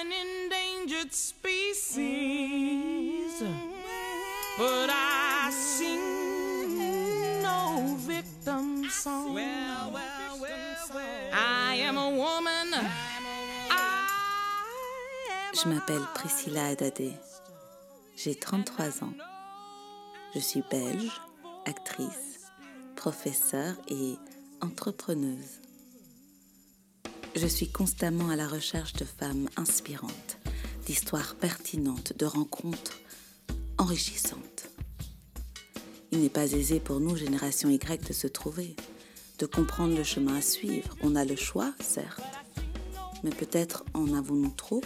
an endangered species. But I sing no victim song. I am a woman. Je m'appelle Priscilla Adadé. J'ai 33 ans. Je suis belge, actrice, professeure et entrepreneuse. Je suis constamment à la recherche de femmes inspirantes, d'histoires pertinentes, de rencontres enrichissantes. Il n'est pas aisé pour nous, génération Y, de se trouver, de comprendre le chemin à suivre. On a le choix, certes, mais peut-être en avons-nous trop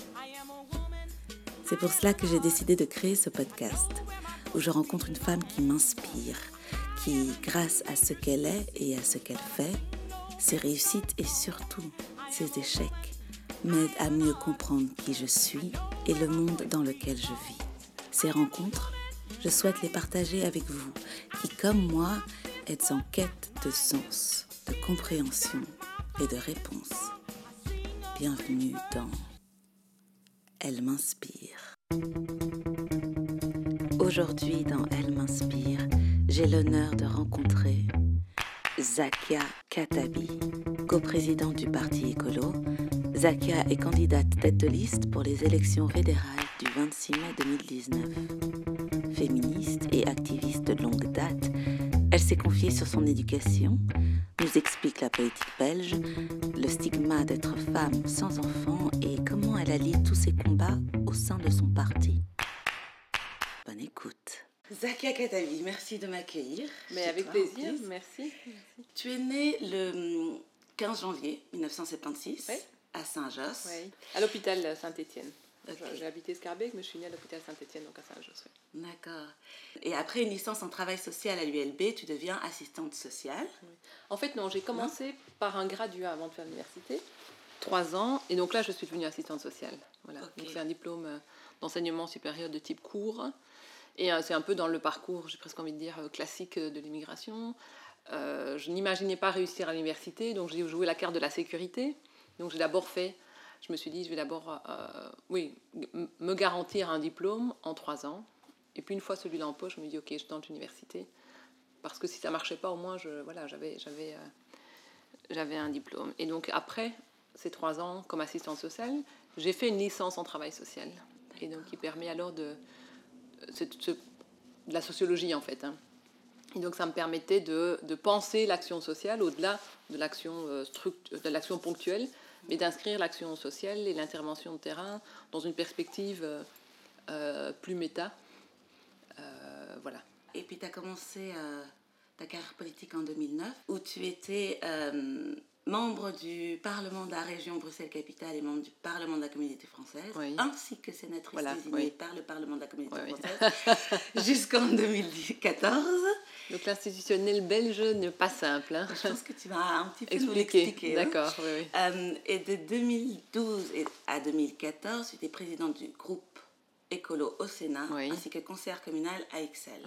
C'est pour cela que j'ai décidé de créer ce podcast, où je rencontre une femme qui m'inspire, qui, grâce à ce qu'elle est et à ce qu'elle fait, ses réussites et surtout ses échecs, m'aident à mieux comprendre qui je suis et le monde dans lequel je vis. Ces rencontres, je souhaite les partager avec vous, qui, comme moi, êtes en quête de sens, de compréhension et de réponse. Bienvenue dans Elle m'inspire. Aujourd'hui, dans Elle m'inspire, j'ai l'honneur de rencontrer Zakia Katabi, coprésidente du Parti écolo. Zakia est candidate tête de liste pour les élections fédérales du 26 mai 2019. Féministe et activiste de longue date, elle s'est confiée sur son éducation, nous explique la politique belge, le stigma d'être femme sans enfant et comment elle allie tous ses combats au sein de son parti. Bonne écoute. Zakia Katavi, merci de m'accueillir. Mais avec toi, plaisir, merci. Tu es née le 15 janvier 1976 Oui. à Saint-Josse. Oui. À l'hôpital Saint-Étienne. J'ai habité Scarbeck, mais je suis née à l'hôpital Saint-Étienne, donc à Saint-Josse. oui. D'accord. Et après une licence en travail social à l'ULB, tu deviens assistante sociale. En fait, non, j'ai commencé par un graduat avant de faire l'université, trois ans, et donc là, je suis devenue assistante sociale. Voilà. Donc c'est un diplôme euh, d'enseignement supérieur de type cours, et euh, c'est un peu dans le parcours, j'ai presque envie de dire, euh, classique de l'immigration. Euh, je n'imaginais pas réussir à l'université, donc j'ai joué la carte de la sécurité. Donc j'ai d'abord fait, je me suis dit, je vais d'abord, euh, oui, me garantir un diplôme en trois ans. Et puis une fois celui-là en poche, je me dis, ok, je tente l'université. Parce que si ça marchait pas, au moins, voilà, j'avais, j'avais, euh, j'avais un diplôme. Et donc après ces trois ans comme assistante sociale, j'ai fait une licence en travail social. Et donc qui permet alors de, de la sociologie en fait. hein. Et donc ça me permettait de, de penser l'action sociale au-delà de l'action euh, de l'action ponctuelle, mais d'inscrire l'action sociale et l'intervention de terrain dans une perspective euh, euh, plus méta. Voilà. Et puis tu as commencé ta carrière politique en 2009, où tu étais membre du Parlement de la région Bruxelles-Capitale et membre du Parlement de la communauté française, Oui. ainsi que sénatrice Voilà, désignée oui. par le Parlement de la communauté Oui, française, jusqu'en 2014. Donc l'institutionnel belge n'est pas simple. hein. Je pense que tu vas un petit peu Expliquer. l'expliquer. hein. D'accord. Euh, et de 2012 et- à 2014, tu étais présidente du groupe écolo au Sénat, ainsi que conseillère communale à Excel.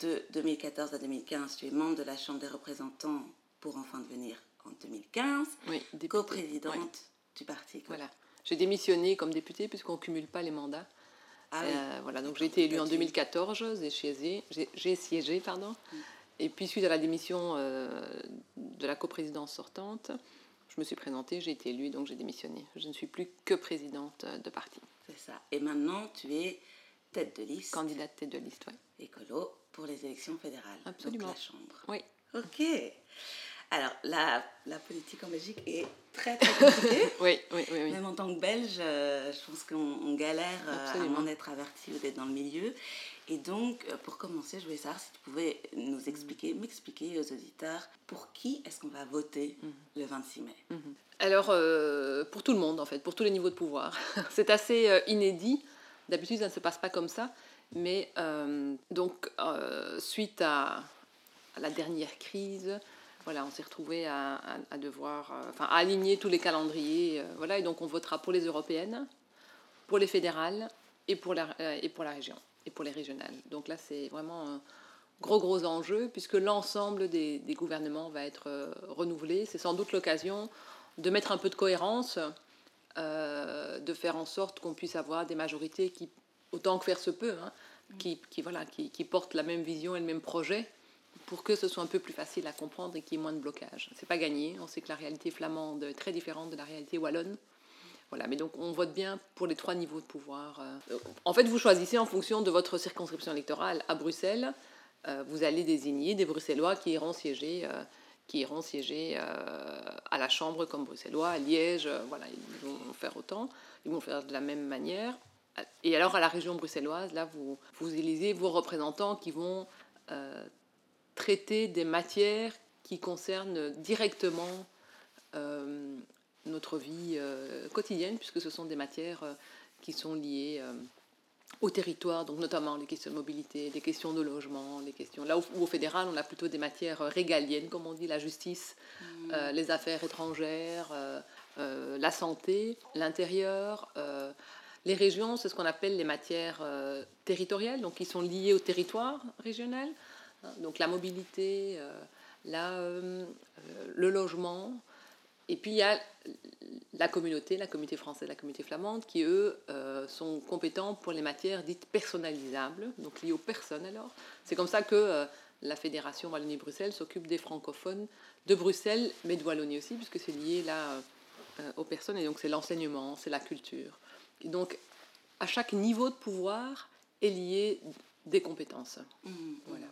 De 2014 à 2015, tu es membre de la Chambre des représentants pour enfin devenir en 2015 Oui, coprésidente Oui. du parti. Voilà. J'ai démissionné comme députée puisqu'on ne cumule pas les mandats. Ah oui. Euh, voilà, donc j'ai été élue en Tu- 2014, j'ai siégé, j'ai- j'ai siégé, pardon. Et puis suite à la démission euh, de la coprésidence sortante, je me suis présentée, j'ai été élue, donc j'ai démissionné. Je ne suis plus que présidente de parti, C'est ça. Et maintenant, tu es tête de liste candidate tête de liste. ouais. écolo pour les élections fédérales. Absolument. Donc la Chambre. Oui, Ok. Alors, la, la politique en Belgique est très, très compliquée. oui, oui, oui. oui. Même en tant que Belge, euh, je pense qu'on on galère euh, à Absolument. en être averti ou d'être dans le milieu. Et donc, euh, pour commencer, je voulais savoir si tu pouvais nous expliquer, m'expliquer aux auditeurs, pour qui est-ce qu'on va voter Mhm. le 26 mai Alors, euh, pour tout le monde, en fait, pour tous les niveaux de pouvoir. C'est assez inédit. D'habitude, ça ne se passe pas comme ça. Mais euh, donc, euh, suite à, à la dernière crise, voilà, on s'est retrouvé à, à- devoir, euh, enfin, à aligner tous les calendriers. euh, voilà, et donc, on votera pour les européennes, pour les fédérales et pour la, euh, et pour la région, et pour les régionales. Donc là, c'est vraiment un gros, gros enjeu, puisque l'ensemble des, des gouvernements va être renouvelé. C'est sans doute l'occasion de mettre un peu de cohérence de faire en sorte qu'on puisse avoir des majorités qui, autant que faire se peut, hein, qui, qui, voilà, qui, qui portent la même vision et le même projet pour que ce soit un peu plus facile à comprendre et qu'il y ait moins de blocage. C'est pas gagné. On sait que la réalité flamande est très différente de la réalité wallonne. Voilà, mais donc on vote bien pour les trois niveaux de pouvoir. euh. En fait, vous choisissez en fonction de votre circonscription électorale. À Bruxelles, euh, vous allez désigner des Bruxellois qui iront siéger, euh, qui iront siéger à la Chambre comme Bruxellois, à Liège. voilà, ils vont faire autant. Ils vont faire de la même manière. Et alors à la région bruxelloise, là, vous, vous élisez vos représentants qui vont traiter des matières qui concernent directement euh, notre vie euh, quotidienne, puisque ce sont des matières euh, qui sont liées au territoire, donc notamment les questions de mobilité, les questions de logement, les questions. Là où, où au fédéral, on a plutôt des matières régaliennes, comme on dit, la justice, euh, les affaires étrangères, la santé, l'intérieur. les régions, c'est ce qu'on appelle les matières territoriales, donc qui sont liées au territoire régional. Hein, Donc la mobilité, euh, la, euh, euh, le logement. Et puis il y a la communauté, la communauté française, la communauté flamande, qui eux euh, sont compétents pour les matières dites personnalisables, donc liées aux personnes alors. C'est comme ça que euh, la Fédération Wallonie-Bruxelles s'occupe des francophones de Bruxelles, mais de Wallonie aussi, puisque c'est lié là euh, aux personnes, et donc c'est l'enseignement, c'est la culture. Et donc à chaque niveau de pouvoir est lié des compétences. Mhm. Voilà.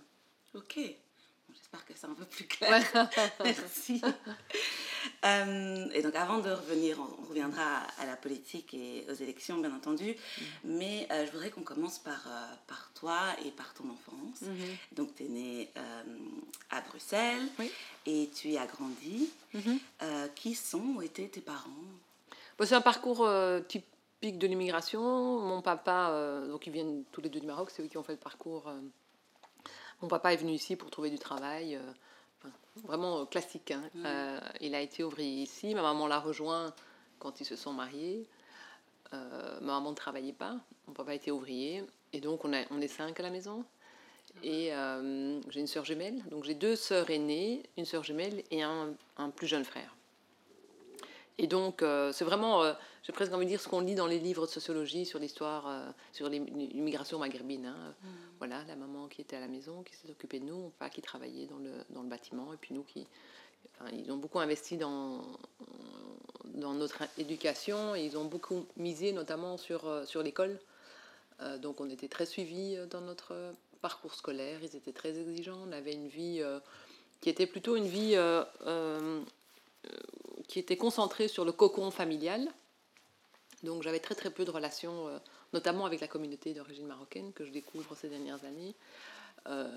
Ok. Bon, J'espère que c'est un peu plus clair. Merci. Euh, et donc, avant de revenir, on, on reviendra à, à la politique et aux élections, bien entendu. Mm. Mais euh, je voudrais qu'on commence par, euh, par toi et par ton enfance. Mhm. Donc, tu es né euh, à Bruxelles Oui. et tu y as grandi. Mhm. Euh, qui sont ou étaient tes parents? Bon, c'est un parcours typique de l'immigration. Mon papa, donc ils viennent tous les deux du Maroc, c'est eux qui ont fait le parcours. Mon papa est venu ici pour trouver du travail, euh, enfin, vraiment euh, classique. hein. Mhm. Euh, il a été ouvrier ici. Ma maman l'a rejoint quand ils se sont mariés. Euh, ma maman ne travaillait pas. Mon papa était ouvrier. Et donc on, a, on est cinq à la maison. Et euh, j'ai une sœur jumelle. Donc j'ai deux sœurs aînées, une sœur jumelle et un, un plus jeune frère. Et donc, euh, c'est vraiment, euh, j'ai presque envie de dire, ce qu'on lit dans les livres de sociologie sur l'histoire, euh, sur l'im- l'immigration maghrébine. hein. Voilà, la maman qui était à la maison, qui s'est occupée de nous, papa qui travaillait dans le, dans le bâtiment, et puis nous qui. enfin, ils ont beaucoup investi dans, dans notre éducation, et ils ont beaucoup misé notamment sur, euh, sur l'école. Donc, on était très suivis dans notre parcours scolaire, ils étaient très exigeants, on avait une vie qui était plutôt une vie. Qui était concentré sur le cocon familial. Donc j'avais très très peu de relations, euh, notamment avec la communauté d'origine marocaine que je découvre ces dernières années, euh,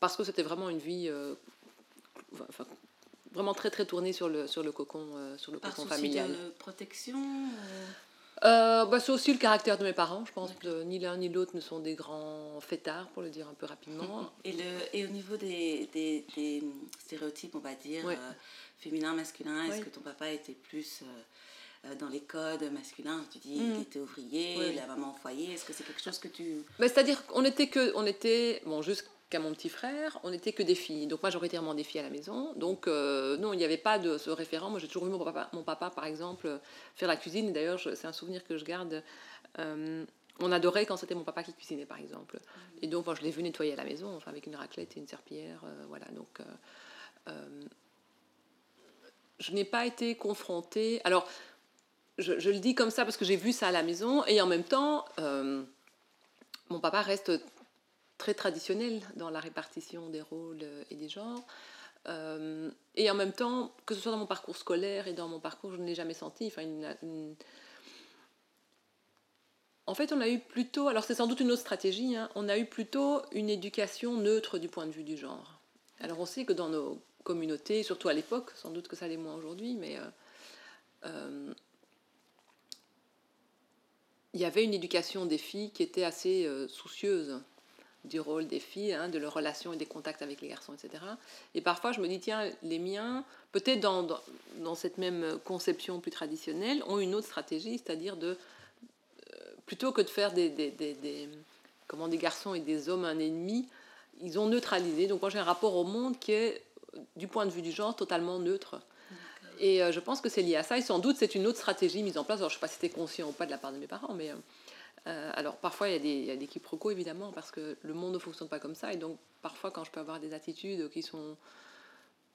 parce que c'était vraiment une vie euh, enfin, vraiment très très tournée sur le, sur le cocon, sur le Par cocon familial. de protection bah, c'est aussi le caractère de mes parents. Je pense que ni l'un ni l'autre ne sont des grands fêtards, pour le dire un peu rapidement. Et, le, et au niveau des, des, des stéréotypes, on va dire. Féminin, masculin, est-ce Oui. que ton papa était plus euh, euh, dans les codes masculins? Tu dis Mm. qu'il était ouvrier, Oui. la maman au foyer. Est-ce que c'est quelque chose que tu... Bah, C'est-à-dire qu'on était que, on était, bon, jusqu'à mon petit frère, on n'était que des filles, donc majoritairement des filles à la maison. Donc euh, non, il n'y avait pas de ce référent. Moi, j'ai toujours vu mon papa, mon papa, par exemple, faire la cuisine. D'ailleurs, c'est un souvenir que je garde. Euh, on adorait quand c'était mon papa qui cuisinait, par exemple. Et donc, moi, je l'ai vu nettoyer à la maison, enfin, avec une raclette et une serpillière. voilà, donc... je n'ai pas été confrontée. Alors, je, le dis comme ça parce que j'ai vu ça à la maison, et en même temps, euh, mon papa reste très traditionnel dans la répartition des rôles et des genres. Euh, et en même temps, que ce soit dans mon parcours scolaire et dans mon parcours, je ne l'ai jamais senti. Enfin, une- En fait, on a eu plutôt, alors c'est sans doute une autre stratégie, hein, on a eu plutôt une éducation neutre du point de vue du genre. Alors on sait que dans nos communautés, surtout à l'époque, sans doute que ça l'est moins aujourd'hui, mais euh, euh, il y avait une éducation des filles qui était assez euh, soucieuse du rôle des filles, hein, de leurs relations et des contacts avec les garçons, etc. Et parfois, je me dis, tiens, les miens, peut-être dans, dans, cette même conception plus traditionnelle, ont une autre stratégie, c'est-à-dire de, plutôt que de faire des, des, des- comment, des garçons et des hommes un ennemi, ils ont neutralisé. Donc moi, j'ai un rapport au monde qui est, du point de vue du genre, totalement neutre. Et euh, je pense que c'est lié à ça. Et sans doute, c'est une autre stratégie mise en place. Alors, je ne sais pas si c'était conscient ou pas de la part de mes parents, mais. euh, euh, alors parfois il y a des, y a des quiproquos évidemment parce que le monde ne fonctionne pas comme ça et donc parfois quand je peux avoir des attitudes qui sont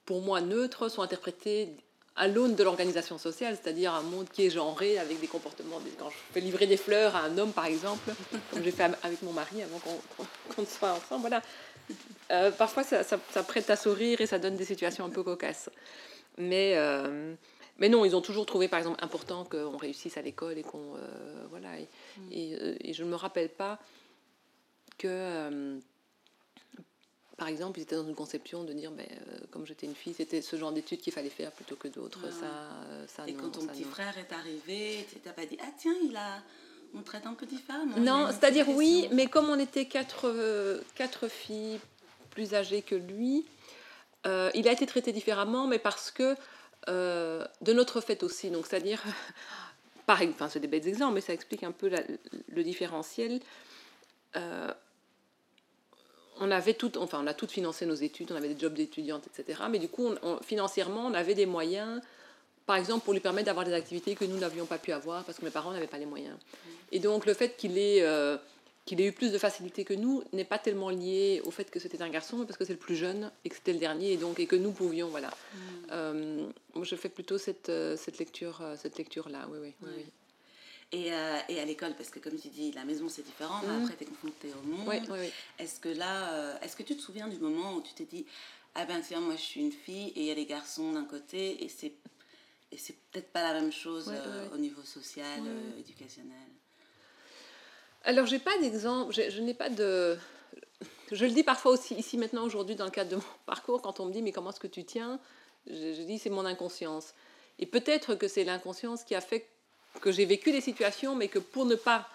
pour moi neutres sont interprétées à l'aune de l'organisation sociale, c'est-à-dire un monde qui est genré avec des comportements. Quand je fais livrer des fleurs à un homme par exemple, comme j'ai fait avec mon mari avant qu'on qu'on soit ensemble, voilà. Euh, parfois ça, ça- ça prête à sourire et ça donne des situations un peu cocasses. Mais, euh, mais non, ils ont toujours trouvé par exemple important qu'on réussisse à l'école et qu'on. euh, voilà. Et, et, et je ne me rappelle pas que. par exemple, ils étaient dans une conception de dire, ben, comme j'étais une fille, c'était ce genre d'études qu'il fallait faire plutôt que d'autres. Ouais. Ça, ça, Et non, quand ton petit non. frère est arrivé, tu t'as pas dit Ah, tiens, il a. On traite un peu différemment. Non, c'est-à-dire oui, mais comme on était quatre, euh, quatre filles plus âgées que lui, euh, il a été traité différemment, mais parce que euh, de notre fait aussi. Donc, c'est-à-dire, par enfin, c'est des bêtes exemples, mais ça explique un peu la- le différentiel. Euh, on avait tout, enfin, on a toutes financé nos études, on avait des jobs d'étudiantes, etc. Mais du coup, on- on- financièrement, on avait des moyens, par exemple, pour lui permettre d'avoir des activités que nous n'avions pas pu avoir parce que mes parents n'avaient pas les moyens. Et donc, le fait qu'il ait, euh, qu'il ait eu plus de facilité que nous n'est pas tellement lié au fait que c'était un garçon, mais parce que c'est le plus jeune et que c'était le dernier, et donc et que nous pouvions, voilà. Euh, moi, je fais plutôt cette, euh, cette lecture, euh, cette lecture-là, oui, oui, oui, oui. Et, euh, et à l'école, parce que comme tu dis, la maison c'est différent, mais Mhm. après tu es confronté au monde. Oui, oui. Est-ce que là, euh, est-ce que tu te souviens du moment où tu t'es dit Ah ben tiens, moi je suis une fille et il y a les garçons d'un côté et c'est. Et c'est peut-être pas la même chose Ouais, euh, au niveau social, Ouais. euh, éducationnel. Alors, j'ai pas d'exemple, je n'ai pas de. Je le dis parfois aussi ici maintenant aujourd'hui dans le cadre de mon parcours, quand on me dit mais comment est-ce que tu tiens, je, je dis c'est mon inconscience. Et peut-être que c'est l'inconscience qui a fait que j'ai vécu des situations, mais que pour ne pas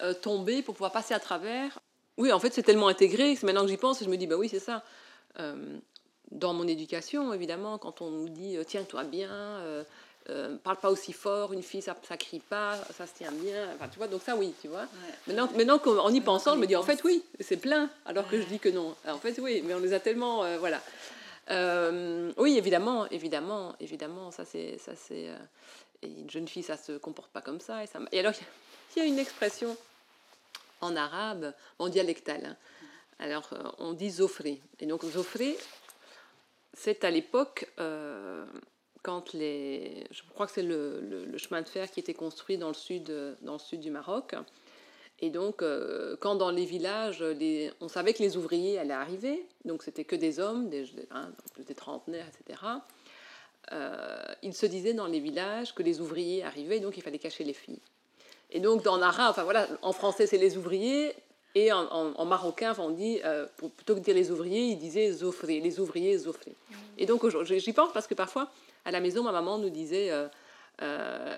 euh, tomber, pour pouvoir passer à travers, oui, en fait c'est tellement intégré, c'est maintenant que j'y pense, je me dis bah oui c'est ça. Dans mon éducation, évidemment, quand on nous dit tiens-toi bien, euh, parle pas aussi fort, une fille ça, ça crie pas, ça se tient bien, enfin tu vois, donc ça oui, tu vois. Ouais. Maintenant, maintenant qu'en y pensant, on je me dis en fait oui, c'est plein, alors que je dis que non. En fait oui, mais on les a tellement, euh, voilà. Euh, oui, évidemment, évidemment, évidemment, ça c'est, ça c'est. une jeune fille, ça se comporte pas comme ça. Et, ça, et alors, il y a une expression en arabe, en dialectal. hein. Alors, on dit zofré. Et donc, zofré, c'est à l'époque, quand les. Je crois que c'est le, le- chemin de fer qui était construit dans le sud, dans le sud du Maroc. Et donc, euh, quand dans les villages, on savait que les ouvriers allaient arriver, donc c'était que des hommes, des, hein, des trentenaires, etc. euh, il se disait dans les villages que les ouvriers arrivaient, donc il fallait cacher les filles. Et donc, dans arabe, enfin voilà, en français c'est les ouvriers, et en, en- marocain, on dit, euh, plutôt que de dire les ouvriers, il disait zofré, les ouvriers zofré. Et donc, j'y pense parce que parfois, à la maison, ma maman nous disait, euh, euh,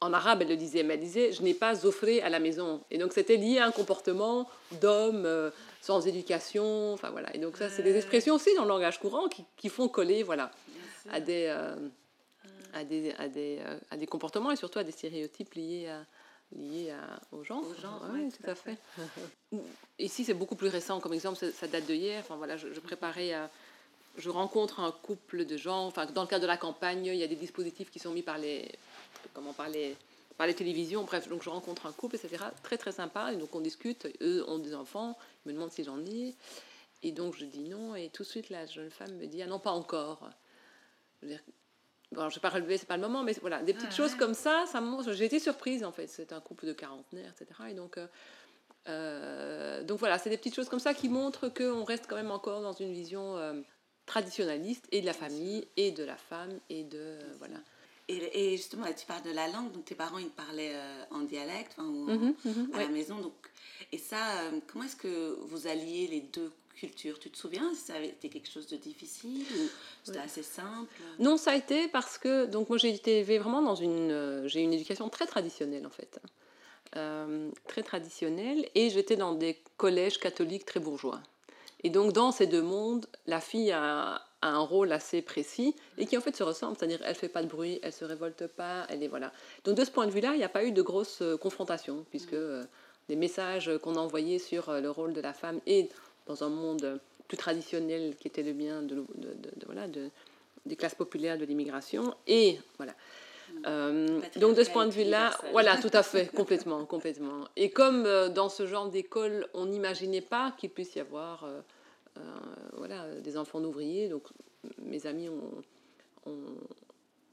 en arabe, elle le disait, mais elle disait, je n'ai pas offré à la maison. Et donc, c'était lié à un comportement d'homme euh, sans éducation, enfin voilà. Et donc, ça, c'est des expressions aussi dans le langage courant qui, qui font coller, voilà, à des, à des, à des, à des comportements et surtout à des stéréotypes liés à liés à, au genre. Au genre, Ouais, ouais, tout à fait. Ici, c'est beaucoup plus récent comme exemple, ça- ça date de hier. Enfin, voilà, je, je préparais à- je rencontre un couple de gens, enfin, dans le cadre de la campagne, il y a des dispositifs qui sont mis par les, comment, par les, par les télévisions, bref, donc je rencontre un couple, etc. Très, très sympa, et donc on discute, eux ont des enfants, ils me demandent si j'en ai, et donc je dis non, et tout de suite, la jeune femme me dit, ah non, pas encore. Je veux dire, bon, je ne vais pas relever, c'est pas le moment, mais voilà, des petites Ouais, choses ouais. comme ça, ça montre, j'ai été surprise, en fait, c'est un couple de quarantenaires, etc. Et donc... euh, euh, donc voilà, c'est des petites choses comme ça qui montrent qu'on reste quand même encore dans une vision euh, traditionnaliste et de la famille et de la femme et de euh, voilà. Et, et justement, là, tu parles de la langue, donc tes parents, ils parlaient euh, en dialecte Mhm, mhm, à ouais. la maison. Donc, et ça, euh, comment est-ce que vous alliez les deux cultures? Tu te souviens si ça avait été quelque chose de difficile ou c'était assez simple? Non, ça a été parce que donc moi j'ai été élevée vraiment dans une j'ai une éducation très traditionnelle en fait, Euh, très traditionnelle et j'étais dans des collèges catholiques très bourgeois. Et donc dans ces deux mondes, la fille a, a un rôle assez précis et qui en fait se ressemble, c'est-à-dire elle fait pas de bruit, elle se révolte pas, elle est voilà. Donc de ce point de vue-là, il n'y a pas eu de grosse euh, confrontation puisque euh, les messages qu'on a envoyés sur euh, le rôle de la femme et dans un monde plus traditionnel qui était le mien de, de- de- de- voilà, de, des classes populaires de l'immigration. Et voilà. Euh, donc de ce point de vue-là, voilà, tout à fait, complètement, complètement. Et comme euh, dans ce genre d'école, on n'imaginait pas qu'il puisse y avoir euh, voilà, des enfants d'ouvriers, donc mes amis ont, ont-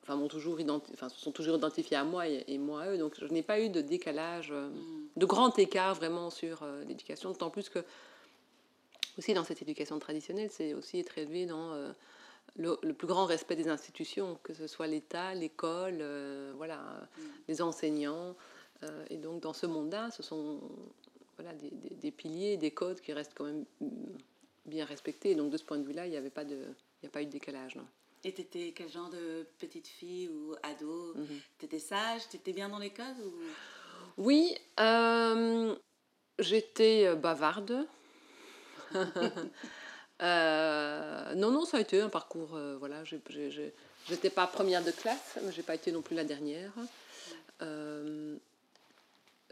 enfin, m'ont toujours enfin, se sont toujours identifiés à moi et, et moi à eux, donc je n'ai pas eu de décalage, Mm. de grand écart vraiment sur l'éducation, d'autant plus que aussi dans cette éducation traditionnelle, c'est aussi être élevé dans le, le plus grand respect des institutions, que ce soit l'État, l'école, euh, voilà, les enseignants. euh, et donc dans ce monde-là, ce sont voilà, des, des- des piliers, des codes qui restent quand même mm, bien respectés. Donc de ce point de vue-là, il n'y avait pas de, il n'y a pas eu de décalage. Non. Et t'étais quel genre de petite fille ou ado? Mhm. T'étais sage? T'étais bien dans les codes ou... Oui, euh, j'étais bavarde. Euh, non, non, ça a été un parcours. euh, voilà, j'étais pas première de classe, mais j'ai pas été non plus la dernière. Euh,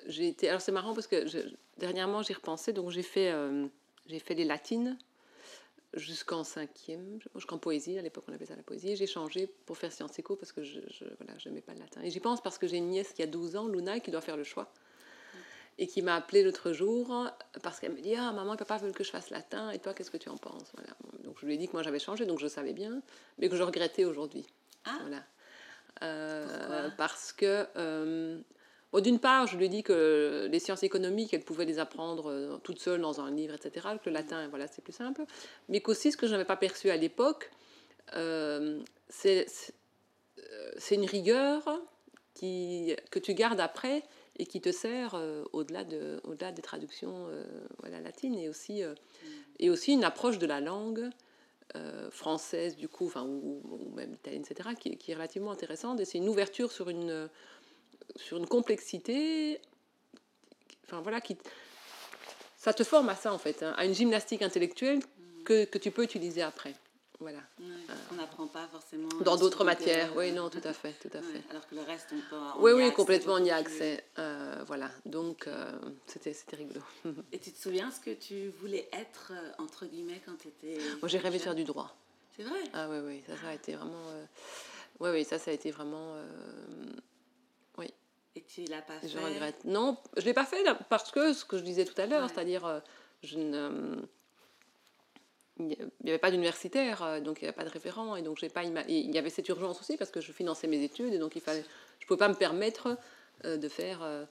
j'ai été. Alors c'est marrant parce que je- dernièrement j'ai repensé, donc j'ai fait, euh, j'ai fait les latines jusqu'en cinquième, jusqu'en poésie. À l'époque on appelait ça la poésie. J'ai changé pour faire sciences éco parce que je, je voilà, pas le latin. Et j'y pense parce que j'ai une nièce qui a 12 ans, Luna, qui doit faire le choix et qui m'a appelé l'autre jour parce qu'elle me dit ah maman et papa veulent que je fasse latin et toi qu'est-ce que tu en penses? Voilà. donc je lui ai dit que moi j'avais changé donc je savais bien mais que je regrettais aujourd'hui. Ah. voilà. Euh, parce que euh, bon, d'une part je lui ai dit que les sciences économiques elle pouvait les apprendre euh, toute seule dans un livre etc que le latin voilà c'est plus simple mais qu'aussi ce que je n'avais pas perçu à l'époque euh, c'est une rigueur qui, que tu gardes après et qui te sert euh, au-delà de, au-delà des traductions euh, voilà, latines et aussi, euh, et aussi une approche de la langue française du coup, ou, ou même italienne, etc., qui, qui est relativement intéressante et c'est une ouverture sur une, sur une complexité, enfin voilà, qui, ça te forme à ça en fait, hein, à une gymnastique intellectuelle que, que tu peux utiliser après. Voilà. Ouais, On n'apprend pas forcément. Dans euh, d'autres le matières, oui, euh, non, tout à fait, tout à ouais, fait. Alors que le reste, on peut. on Oui, oui, accès complètement, on y a plus. accès. Euh, voilà, donc euh, c'était c'était rigolo. Et tu te souviens ce que tu voulais être, euh, entre guillemets, quand tu étais. Moi, j'ai rêvé de faire du droit. C'est vrai? Ah oui, oui, ça, ça a été vraiment... euh, Oui, oui, ça, ça a été vraiment... euh, Et tu l'as pas fait? Je regrette. Non, je ne l'ai pas fait parce que ce que je disais tout à l'heure, Ouais. c'est-à-dire, euh, je ne... Il n'y avait pas d'universitaire, euh, donc il n'y avait pas de référent, et donc j'ai pas il y avait cette urgence aussi parce que je finançais mes études, et donc il fallait, je ne pouvais pas me permettre euh, de faire, euh,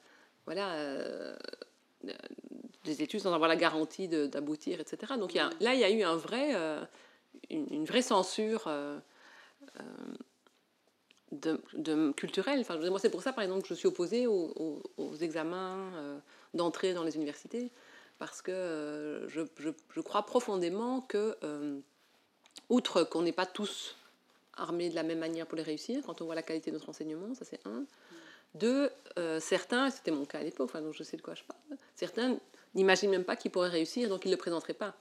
voilà, des études sans avoir la garantie d'aboutir, etc. Donc là, il y a eu un vrai, une, vraie censure de, de- culturelle. Enfin, moi, c'est pour ça, par exemple, que je suis opposée aux, examens d'entrée dans les universités, parce que euh, je, je- je crois profondément que, euh, outre qu'on n'est pas tous armés de la même manière pour les réussir, quand on voit la qualité de notre enseignement, ça c'est un. Deux, euh, certains, c'était mon cas à l'époque, enfin, donc je sais de quoi je parle, certains n'imaginent même pas qu'ils pourraient réussir, donc ils ne le présenteraient pas.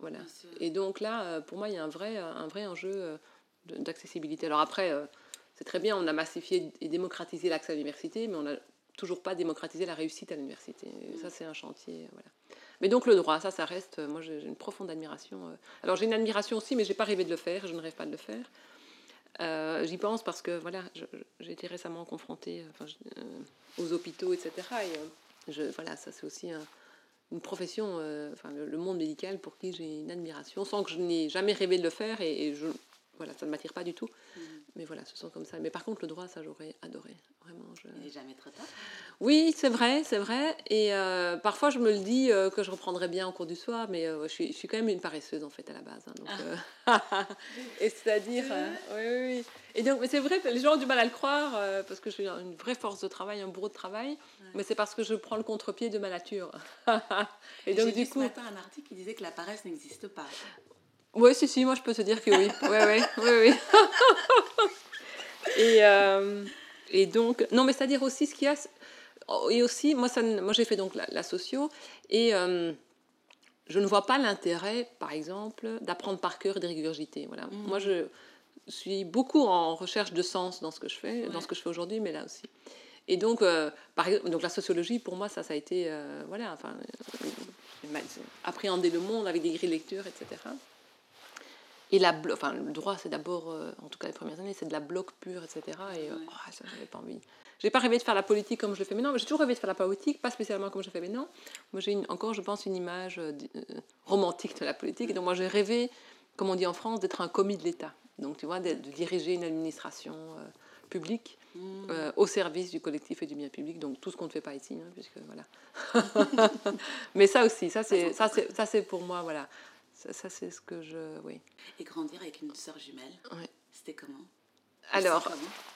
Voilà. Et donc là, pour moi, il y a un vrai, un vrai enjeu d'accessibilité. Alors après, c'est très bien, on a massifié et démocratisé l'accès à l'université, mais on n'a toujours pas démocratisé la réussite à l'université. Ça, c'est un chantier. euh, Voilà. Mais donc le droit, ça, ça reste. euh, Moi, j'ai une profonde admiration. euh. Alors j'ai une admiration aussi, mais j'ai pas rêvé de le faire. Je ne rêve pas de le faire. Euh, J'y pense parce que voilà, j'ai été récemment confrontée enfin, je- euh, aux hôpitaux, etc. Et je, voilà, ça c'est aussi un- une profession, euh, enfin le, le monde médical pour qui j'ai une admiration, sans que je n'ai jamais rêvé de le faire et, et je, voilà, ça ne m'attire pas du tout. Mais voilà, ce sont comme ça. Mais par contre, le droit, ça j'aurais adoré, vraiment. Je... Il n'est jamais trop tard. Oui, c'est vrai, c'est vrai. Et euh, parfois, je me le dis euh, que je reprendrai bien en cours du soir, mais euh, je, suis, je suis quand même une paresseuse en fait à la base. hein, donc, euh, et c'est-à-dire, oui, oui, oui. Et donc, mais c'est vrai, les gens ont du mal à le croire parce que je suis une vraie force de travail, un bourreau de travail, mais c'est parce que je prends le contre-pied de ma nature. et donc, J'ai du coup, ce matin un article qui disait que la paresse n'existe pas. Oui, si, si, moi je peux te dire que oui. Oui, oui, oui, oui. et, euh, et donc, non, mais c'est-à-dire aussi ce qu'il y a. oh, Et aussi, moi, ça, moi j'ai fait donc la, la socio, et euh, je ne vois pas l'intérêt, par exemple, d'apprendre par cœur et de régurgiter. Voilà. Moi, je suis beaucoup en recherche de sens dans ce que je fais, dans ce que je fais aujourd'hui, mais là aussi. Et donc, euh, par exemple, donc la sociologie, pour moi, ça, ça a été, euh, voilà, enfin, appréhender le monde avec des grilles de lecture, etc. Et la enfin, le droit, c'est d'abord, euh, en tout cas les premières années, c'est de la bloc pure, etc. Et euh, Ouais. oh, ça, j'avais pas envie. J'ai pas rêvé de faire la politique comme je le fais maintenant, mais j'ai toujours rêvé de faire la politique, pas spécialement comme je le fais maintenant. Moi, j'ai encore, je pense, une image euh, euh, romantique de la politique. Et donc, moi, j'ai rêvé, comme on dit en France, d'être un commis de l'État. Donc, tu vois, de, de diriger une administration publique Mm. euh, au service du collectif et du bien public. Donc, tout ce qu'on ne fait pas ici, hein, puisque voilà. mais ça aussi, ça, c'est, ça, c'est, ça, c'est pour moi, voilà. Ça, ça, c'est ce que je. Oui. Et grandir avec une sœur jumelle, Ouais. c'était comment? Alors,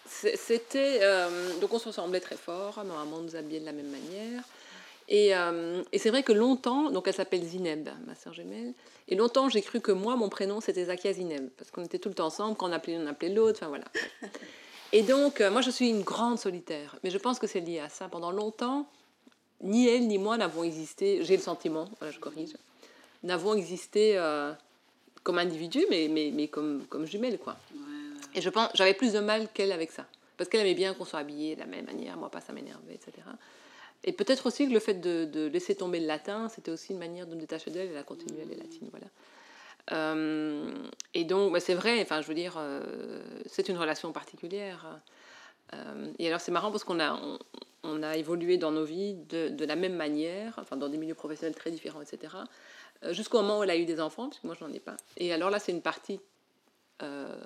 C'était euh, donc, on se ressemblait très fort. Ma maman nous habillait de la même manière. Et, euh, et c'est vrai que longtemps, donc elle s'appelle Zineb, ma soeur jumelle, et longtemps j'ai cru que moi, mon prénom, c'était Zakia Zineb, parce qu'on était tout le temps ensemble, quand on appelait l'un, on appelait l'autre, enfin voilà. Et donc, euh, moi, je suis une grande solitaire, mais je pense que c'est lié à ça. Pendant longtemps, ni elle ni moi n'avons existé, j'ai le sentiment, voilà, je corrige, n'avons existé euh, comme individus, mais, mais, mais comme, comme jumelles, quoi. Ouais, ouais. Et je pense, j'avais plus de mal qu'elle avec ça. Parce qu'elle aimait bien qu'on soit habillé de la même manière, moi pas, ça m'énervait, etc. Et peut-être aussi que le fait de, de laisser tomber le latin, c'était aussi une manière de me détacher d'elle, elle a continué à aller latine, voilà. Euh, et donc, bah, c'est vrai, enfin, je veux dire, euh, c'est une relation particulière. Euh, et alors, c'est marrant parce qu'on a, on, on a évolué dans nos vies de, de la même manière, enfin, dans des milieux professionnels très différents, etc. euh, Jusqu'au moment où elle a eu des enfants, parce que moi, je n'en ai pas. Et alors là, c'est une partie euh,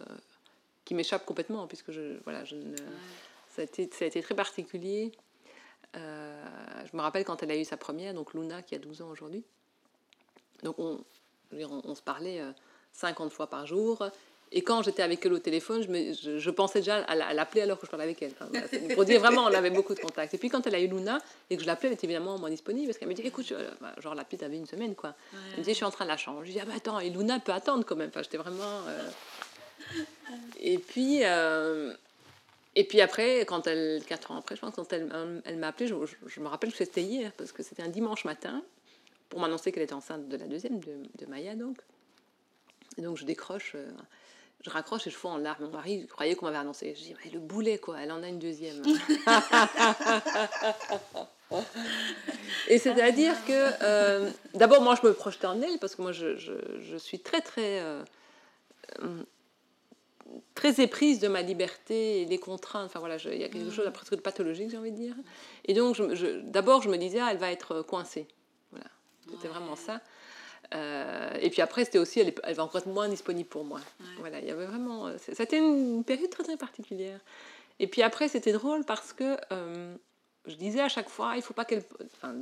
qui m'échappe complètement, puisque je, voilà, je ne, ça, a été, ça a été très particulier. Euh, je me rappelle quand elle a eu sa première, donc Luna, qui a 12 ans aujourd'hui. Donc on, on, on se parlait euh, 50 fois par jour. Et quand j'étais avec elle au téléphone, je, me- je- pensais déjà à, la- à l'appeler alors que je parlais avec elle. Vraiment, on avait beaucoup de contacts. Et puis quand elle a eu Luna et que je l'appelais, elle était évidemment moins disponible parce qu'elle me dit écoute, je- bah, genre la petite avait une semaine quoi. Elle me dit je suis en train de la changer. Je dis ah bah attends, et Luna peut attendre quand même. Enfin, j'étais vraiment. euh, Et puis. euh, Et puis après, quand elle, 4 ans après, je pense, quand elle, elle m'a appelé, je, me rappelle que c'était hier, parce que c'était un dimanche matin, pour m'annoncer qu'elle était enceinte de la deuxième, de, Maya donc. Donc je décroche, euh, je raccroche et je fous en larmes. Mon mari croyait qu'on m'avait annoncé. Je dis, mais le boulet quoi, elle en a une deuxième. et c'est-à-dire que, euh, d'abord moi je me projetais en elle, parce que moi je, je, je suis très très... euh, euh, très éprise de ma liberté et des contraintes. Enfin voilà, il y a quelque chose de presque de pathologique, j'ai envie de dire. Et donc, je- je- d'abord, je me disais, ah, elle va être coincée. Voilà, c'était vraiment ça. Euh, et puis après, c'était aussi, elle, va encore être moins disponible pour moi. Voilà, il y avait vraiment. C'était une période très très particulière. Et puis après, c'était drôle parce que euh, je disais à chaque fois, il faut pas qu'elles, enfin,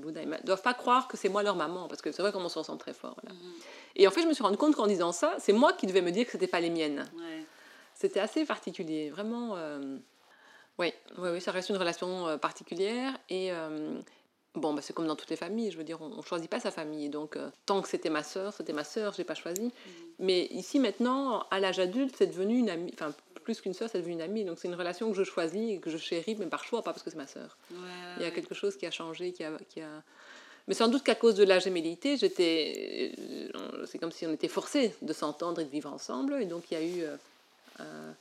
doivent pas croire que c'est moi leur maman, parce que c'est vrai qu'on se ressemble très fort. voilà. Et en fait, je me suis rendu compte qu'en disant ça, c'est moi qui devais me dire que c'était pas les miennes. Ouais. C'était assez particulier, vraiment. euh, Oui, oui, oui, ça reste une relation euh, particulière. Et bon, bah, c'est comme dans toutes les familles, je veux dire, on ne choisit pas sa famille. Donc, euh, tant que c'était ma sœur, c'était ma sœur, je n'ai pas choisi. Mais ici, maintenant, à l'âge adulte, c'est devenu une amie, enfin, plus qu'une sœur, c'est devenu une amie. Donc, c'est une relation que je choisis et que je chéris, mais par choix, pas parce que c'est ma sœur. Ouais, Il y a ouais. quelque chose qui a changé, qui a, qui a... Mais sans doute qu'à cause de la gémellité, j'étais, euh, c'est comme si on était forcés de s'entendre et de vivre ensemble. Et donc il y a eu, euh, euh,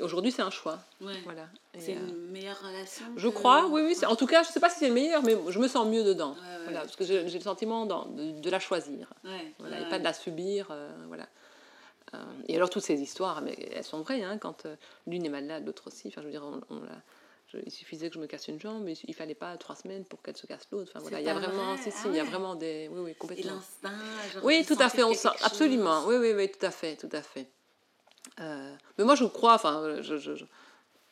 aujourd'hui c'est un choix, Ouais. voilà. C'est euh, une meilleure relation je que- crois, oui, oui. En tout cas, je ne sais pas si c'est le meilleur, mais je me sens mieux dedans, Ouais, ouais. voilà, parce que j'ai le sentiment de, de la choisir, voilà, et pas de la subir, euh, voilà. Euh, et alors toutes ces histoires, mais elles sont vraies, hein, quand euh, l'une est malade, l'autre aussi. Enfin, je veux dire, on, on l'a- je- il suffisait que je me casse une jambe, mais il fallait pas trois semaines pour qu'elle se casse l'autre. Enfin voilà, il y a vraiment, vrai si si, Ah il y a vraiment des, oui oui Et complètement. l'instinct, Oui, tout à fait, on sent absolument. Oui, oui, oui, tout à fait, tout à fait. Euh, mais moi, je crois, enfin, je, je,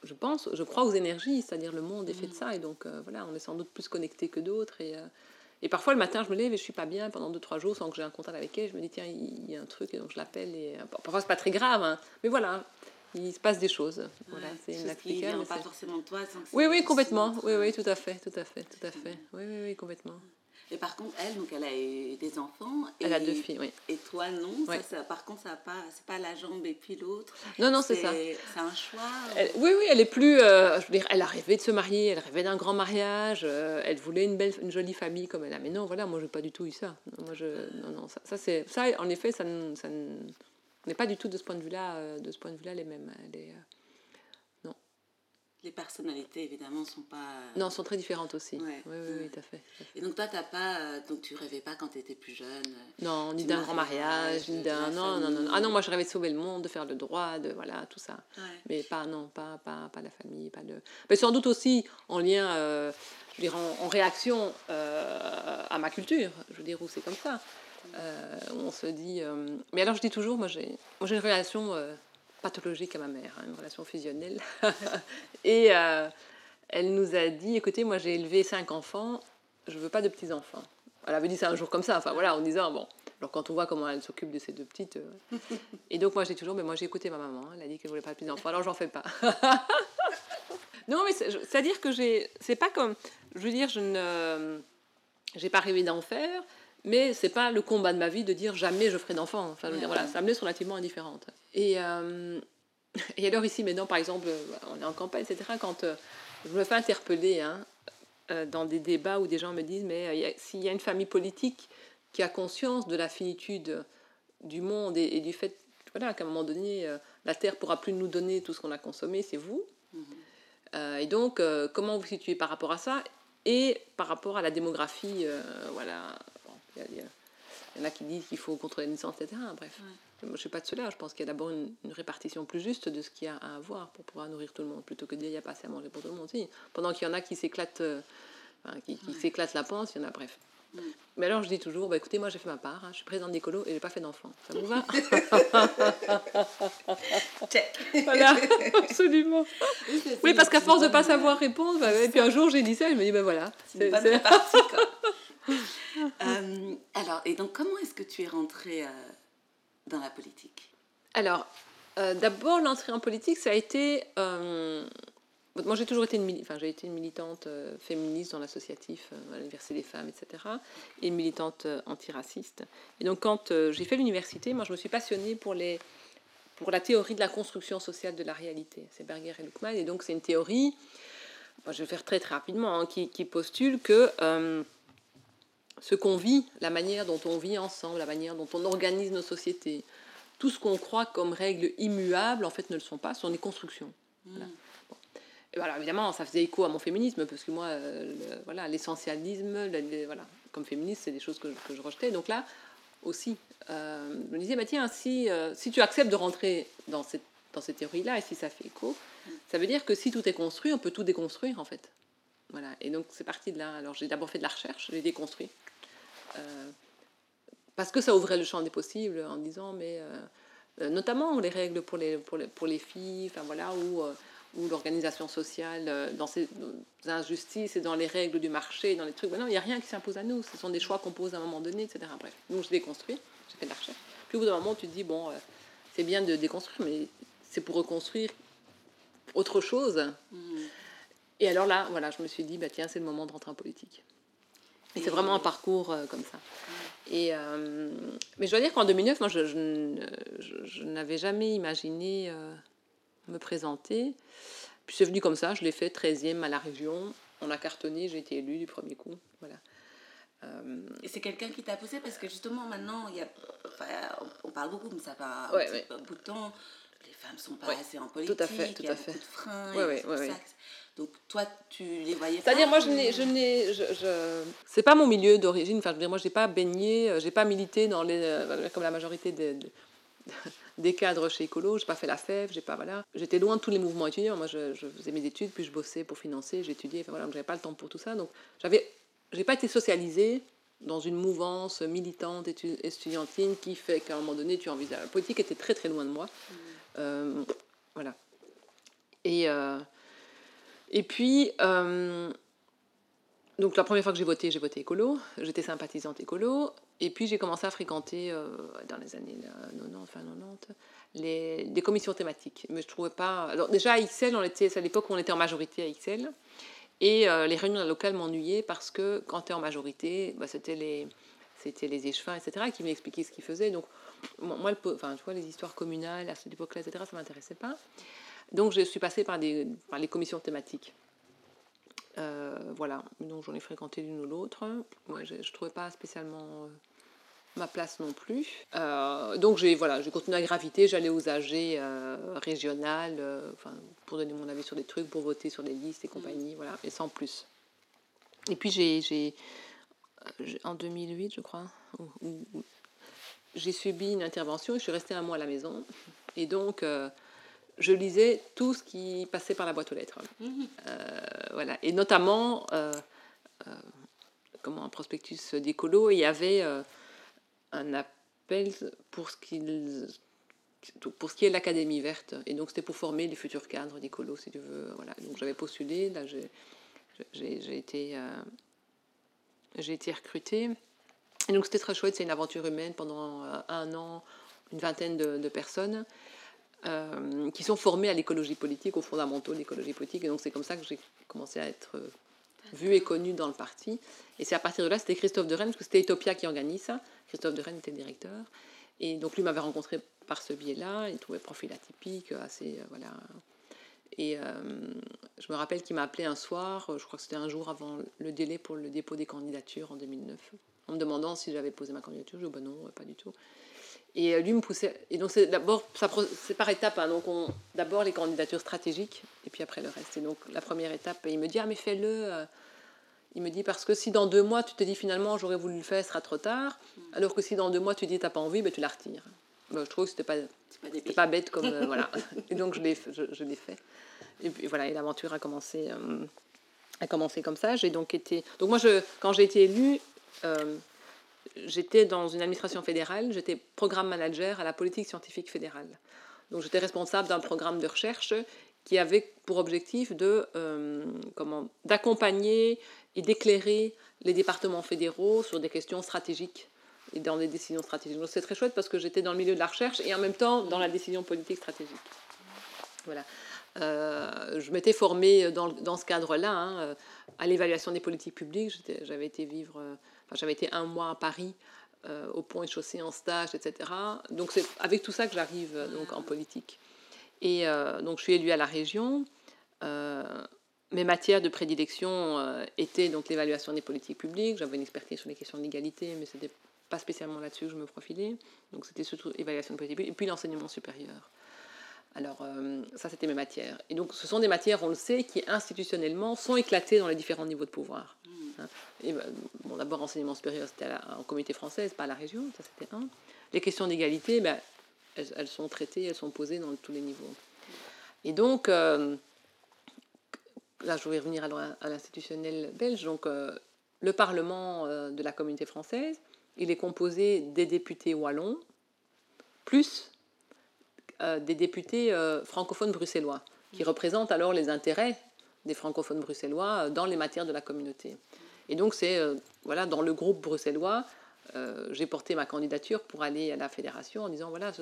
je, pense, je crois aux énergies, c'est-à-dire le monde est fait de ça, et donc euh, voilà, on est sans doute plus connecté que d'autres. Et, euh, et parfois, le matin, je me lève et je suis pas bien pendant 2-3 jours sans que j'ai un contact avec elle. Je me dis, tiens, il y a un truc, et donc je l'appelle. Et parfois, c'est pas très grave, hein, mais voilà, il se passe des choses. Voilà, c'est qui vient mais pas forcément toi. sans que Oui, oui, complètement. Oui, oui, tout à fait, tout à fait, tout à fait. Oui, oui, oui, complètement. Et par contre, elle, donc, elle a eu des enfants. Elle et, a deux filles, oui. Et toi, non. Ça, ça- par contre, ça pas, c'est pas la jambe et puis l'autre. Non, non, c'est ça. C'est un choix. Elle- oui, oui, elle est plus. euh, je veux dire, elle a rêvé de se marier, elle rêvait d'un grand mariage, euh, elle voulait une belle, une jolie famille comme elle a. Mais non, voilà, moi, j'ai pas du tout eu ça. Moi, je, non, non, ça, ça, c'est, ça, en effet, ça, ça n'est pas du tout de ce point de vue-là, euh, de ce point de vue-là, les mêmes. Elle les personnalités, évidemment, sont pas. Non, sont très différentes aussi. Ouais, Oui, oui, oui, ouais. tout à fait. Et donc, toi, t'as pas. euh, donc, tu rêvais pas quand tu étais plus jeune euh, Non, ni Du d'un grand mariage, ni d'un. Non, non, non, non. Ah non, moi je rêvais de sauver le monde, de faire le droit, de. Voilà, tout ça. Ouais. Mais pas, non, pas, pas, pas la famille, pas de. Mais sans doute aussi en lien, euh, je veux dire, en, en réaction euh, à ma culture, je veux dire, où c'est comme ça. Euh, on se dit. euh, Mais alors je dis toujours, moi j'ai moi, j'ai une relation euh, pathologique à ma mère, hein, une relation fusionnelle. Et euh, elle nous a dit écoutez, moi j'ai élevé cinq enfants, je veux pas de petits-enfants. Elle avait dit ça un jour comme ça, enfin voilà, en disant bon. Alors quand on voit comment elle s'occupe de ces deux petites. euh, et donc moi j'ai toujours, mais moi j'ai écouté ma maman, elle a dit qu'elle voulait pas de petits enfants, alors j'en fais pas. non mais c'est- je- c'est-à-dire que j'ai, c'est pas comme, je veux dire, je ne, j'ai pas rêvé d'en faire, mais c'est pas le combat de ma vie de dire jamais je ferai d'enfants. Enfin je veux dire voilà, ça me laisse relativement indifférente. Et euh, et alors ici maintenant par exemple, on est en campagne etc. Quand euh, je me fais interpeller hein, euh, dans des débats où des gens me disent mais euh, s'il y a une famille politique qui a conscience de la finitude du monde et, et du fait voilà, qu'à un moment donné, euh, la Terre pourra plus nous donner tout ce qu'on a consommé, c'est vous. Euh, et donc, euh, comment vous situez par rapport à ça et par rapport à la démographie euh, voilà. Il y, a- il en a qui disent qu'il faut contrôler les naissances, etc. Bref, moi, je ne suis pas de cela. Je pense qu'il y a d'abord une, une répartition plus juste de ce qu'il y a à avoir pour pouvoir nourrir tout le monde, plutôt que de dire il n'y a pas assez à manger pour tout le monde. Si. Pendant qu'il y en a qui s'éclatent, euh, enfin, qui, qui s'éclatent la panse, il y en a, bref. Mais alors je dis toujours, bah, écoutez, moi j'ai fait ma part, hein, je suis présidente d'écolo et j'ai pas fait d'enfant. Ça vous va? Check. Voilà, absolument. Oui, parce qu'à force de pas savoir répondre, bah, et puis un jour j'ai dit ça, je me dis, ben voilà. C'est une bonne quoi. Alors, et donc, comment est-ce que tu es rentrée euh, dans la politique? Alors, euh, d'abord, l'entrée en politique, ça a été. euh, moi, j'ai toujours été une, militante féministe dans l'associatif, à l'Université des femmes, etc. Et une militante antiraciste. Et donc, quand j'ai fait l'université, moi, je me suis passionnée pour, les, pour la théorie de la construction sociale de la réalité. C'est Berger et Luckman. Et donc, c'est une théorie, je vais faire très, très rapidement, hein, qui, qui postule que. Ce qu'on vit, la manière dont on vit ensemble, la manière dont on organise nos sociétés, tout ce qu'on croit comme règles immuables, en fait, ne le sont pas, ce sont des constructions. Voilà. Bon. Et voilà, évidemment, ça faisait écho à mon féminisme, parce que moi, euh, le- voilà, l'essentialisme, le- le- voilà, comme féministe, c'est des choses que, que je rejetais. Donc là, aussi, euh, je me disais, bah, tiens, si, euh, si tu acceptes de rentrer dans cette, dans cette théorie-là, et si ça fait écho, ça veut dire que si tout est construit, on peut tout déconstruire, en fait. Voilà, et donc c'est parti de là. Alors j'ai d'abord fait de la recherche, j'ai déconstruit. Euh, parce que ça ouvrait le champ des possibles en disant, mais euh, euh, notamment les règles pour les, pour les, pour les filles, enfin voilà, ou, euh, ou l'organisation sociale dans ces injustices et dans les règles du marché, dans les trucs. Ben non, il n'y a rien qui s'impose à nous, ce sont des choix qu'on pose à un moment donné, etc. Bref, donc j'ai déconstruit, j'ai fait de la recherche. Puis au bout d'un moment, tu te dis, bon, c'est bien de déconstruire, mais c'est pour reconstruire autre chose. Et alors là, voilà, je me suis dit, bah tiens, c'est le moment de rentrer en politique. C'est vraiment un parcours euh, comme ça. Et, euh, mais je dois dire qu'en 2009, moi, je, je je- je n'avais jamais imaginé euh, me présenter. Puis c'est venu comme ça, je l'ai fait 13e à la région. On a cartonné, j'ai été élue du premier coup. Voilà. Et c'est quelqu'un qui t'a poussé parce que justement maintenant, il y a, enfin, on parle beaucoup, mais ça fait un, Ouais, petit- ouais. un bout de temps. Les femmes sont pas Ouais, assez en tout politique, à fait, tout il y a à fait. beaucoup de freins. Et ça Donc toi, tu les voyais C'est-à-dire, pas moi, je n'ai, je n'ai, je, je- c'est pas mon milieu d'origine. Enfin, je veux dire, moi, j'ai pas baigné, euh, j'ai pas milité dans les, euh, comme la majorité des, des- des cadres chez Écolo. J'ai pas fait la FEV, j'ai pas, voilà. J'étais loin de tous les mouvements étudiants. Moi, je, je faisais mes études, puis je bossais pour financer, j'étudiais. Enfin, voilà, j'avais pas le temps pour tout ça. Donc, j'avais, j'ai pas été socialisée dans une mouvance militante estudiantine qui fait qu'à un moment donné, tu envisages. La politique était très très loin de moi. Euh, voilà. Et euh, et puis, euh, donc la première fois que j'ai voté, j'ai voté écolo. J'étais sympathisante écolo. Et puis j'ai commencé à fréquenter, euh, dans les années euh, 90, fin 90, les, des commissions thématiques. Mais je trouvais pas... Alors déjà, à XL, on était, à l'époque où on était en majorité à XL. Et euh, les réunions locales m'ennuyaient parce que quand tu es en majorité, bah, c'était les c'était les échevins, etc., qui m'expliquaient ce qu'ils faisaient. Donc, moi, le enfin, tu vois, les histoires communales à cette époque-là, etc., ça ne m'intéressait pas. Donc, je suis passée par, des, par les commissions thématiques. Euh, voilà, donc j'en ai fréquenté l'une ou l'autre. Moi, je ne trouvais pas spécialement euh, ma place non plus. Euh, donc j'ai voilà, continué à graviter, j'allais aux AG régionales, enfin, pour donner mon avis sur des trucs, pour voter sur des listes et compagnie, voilà, et sans plus. Et puis j'ai, en 2008, je crois, j'ai subi une intervention et je suis restée un mois à la maison. Et donc, je lisais tout ce qui passait par la boîte aux lettres. Euh, voilà. Et notamment, euh, euh, comment, un prospectus d'écolo, il y avait euh, un appel pour ce, qu'il- pour ce qui est l'Académie verte. Et donc, c'était pour former les futurs cadres d'écolo, si tu veux. Voilà. Donc, j'avais postulé, là, j'ai, j'ai, j'ai été, j'ai été recrutée. Et donc, c'était très chouette, c'est une aventure humaine pendant un an, une vingtaine de, de personnes euh, qui sont formées à l'écologie politique, aux fondamentaux de l'écologie politique. Et donc, c'est comme ça que j'ai commencé à être euh, vue et connue dans le parti. Et c'est à partir de là, c'était Christophe de Rennes, parce que c'était Utopia qui organise ça. Christophe de Rennes était directeur. Et donc, lui m'avait rencontré par ce biais-là. Il trouvait profil atypique, assez. euh, voilà. Et je me rappelle qu'il m'a appelé un soir, je crois que c'était un jour avant le délai pour le dépôt des candidatures en 2009, en me demandant si j'avais posé ma candidature. Je dis bah non, pas du tout. Et euh, lui me poussait. Et donc c'est d'abord, c'est par étapes. hein. donc on, d'abord les candidatures stratégiques et puis après le reste. Et donc la première étape, il me dit ah mais fais-le. euh. Il me dit parce que si dans deux mois tu te dis finalement j'aurais voulu le faire, ce sera trop tard. Alors que si dans deux mois tu dis t'as pas envie, ben tu la retires. Ben, je trouve que c'était pas pas pas bête comme euh, voilà. Et donc je l'ai fait- je, je l'ai fait. Et puis voilà, et l'aventure a commencé euh, a commencé comme ça. J'ai donc été donc moi je quand j'ai été élue euh, j'étais dans une administration fédérale, j'étais programme manager à la politique scientifique fédérale. Donc j'étais responsable d'un programme de recherche qui avait pour objectif de euh, comment d'accompagner et d'éclairer les départements fédéraux sur des questions stratégiques et dans des décisions stratégiques. Donc c'est très chouette parce que j'étais dans le milieu de la recherche et en même temps dans la décision politique stratégique. Voilà. Euh, je m'étais formée dans, dans ce cadre-là hein, euh, à l'évaluation des politiques publiques. J'avais été vivre, enfin, j'avais été un mois à Paris euh, au pont et chaussée en stage, etc. Donc c'est avec tout ça que j'arrive euh, donc en politique. Et euh, donc je suis élue à la région. Euh, mes matières de prédilection étaient donc l'évaluation des politiques publiques. J'avais une expertise sur les questions d'égalité, mais c'était pas spécialement là-dessus que je me profilais. Donc c'était surtout évaluation de politique publique et puis l'enseignement supérieur. Alors, euh, ça, c'était mes matières. Et donc, ce sont des matières, on le sait, qui institutionnellement sont éclatées dans les différents niveaux de pouvoir. Hein. Et, ben, bon, d'abord, enseignement supérieur, c'était en communauté française, pas à la région, ça c'était un. Les questions d'égalité, ben, elles, elles sont traitées, elles sont posées dans tous les niveaux. Et donc, euh, là, je vais revenir à, l'institutionnel belge. Donc, euh, le Parlement euh, de la communauté française, il est composé des députés wallons, plus des députés euh, francophones bruxellois, qui représentent alors les intérêts des francophones bruxellois euh, dans les matières de la communauté. Et donc, c'est euh, voilà, dans le groupe bruxellois, euh, j'ai porté ma candidature pour aller à la fédération en disant voilà,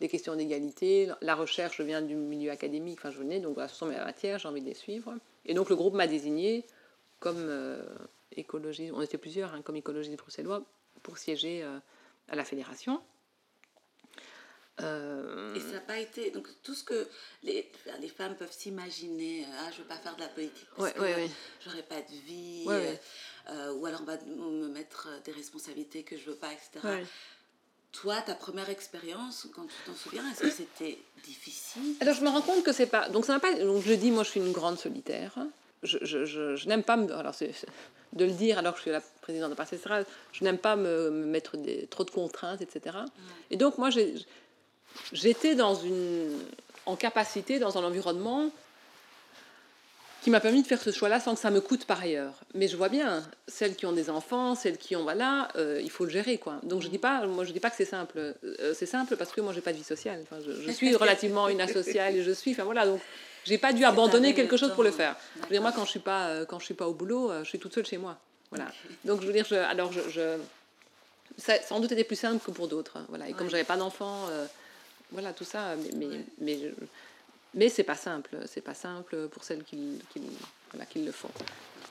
les questions d'égalité, la recherche, je viens du milieu académique, enfin je venais, donc voilà, ce sont mes matières, j'ai envie de les suivre. Et donc le groupe m'a désigné comme euh, écologie, on était plusieurs, hein, comme écologiste bruxellois, pour siéger euh, à la fédération. Euh, Et ça n'a pas été. Donc, tout ce que les, les femmes peuvent s'imaginer, euh, ah, je ne veux pas faire de la politique parce Ouais, que ouais, ouais. j'aurais pas de vie, euh, ou alors on va me mettre des responsabilités que je veux pas, etc. Toi, ta première expérience, quand tu t'en souviens, est-ce que c'était difficile? Alors je me rends compte que c'est pas. Donc ça n'a pas. Donc je dis, moi je suis une grande solitaire. Je, je, je, je n'aime pas me. Alors c'est de le dire alors que je suis la présidente de parti, etc. Je n'aime pas me, me mettre des, trop de contraintes, etc. Et donc moi j'ai- j'étais dans une en capacité dans un environnement qui m'a permis de faire ce choix-là sans que ça me coûte par ailleurs. Mais je vois bien, celles qui ont des enfants, celles qui ont, voilà, euh, il faut le gérer, quoi. Donc je dis pas, moi je dis pas que c'est simple. Euh, c'est simple parce que moi j'ai pas de vie sociale. Enfin, je, je suis relativement une asociale et je suis, enfin voilà, donc j'ai pas dû abandonner quelque chose pour le faire. Je veux dire, moi quand je suis pas, euh, quand je suis pas au boulot, je suis toute seule chez moi. Voilà. Donc je veux dire, je, alors je, je- ça sans doute été plus simple que pour d'autres. hein, Voilà. Et comme Ouais. j'avais pas d'enfants, voilà tout ça, mais mais, mais, mais c'est pas simple. C'est pas simple pour celles qui, qui, voilà, qui le font.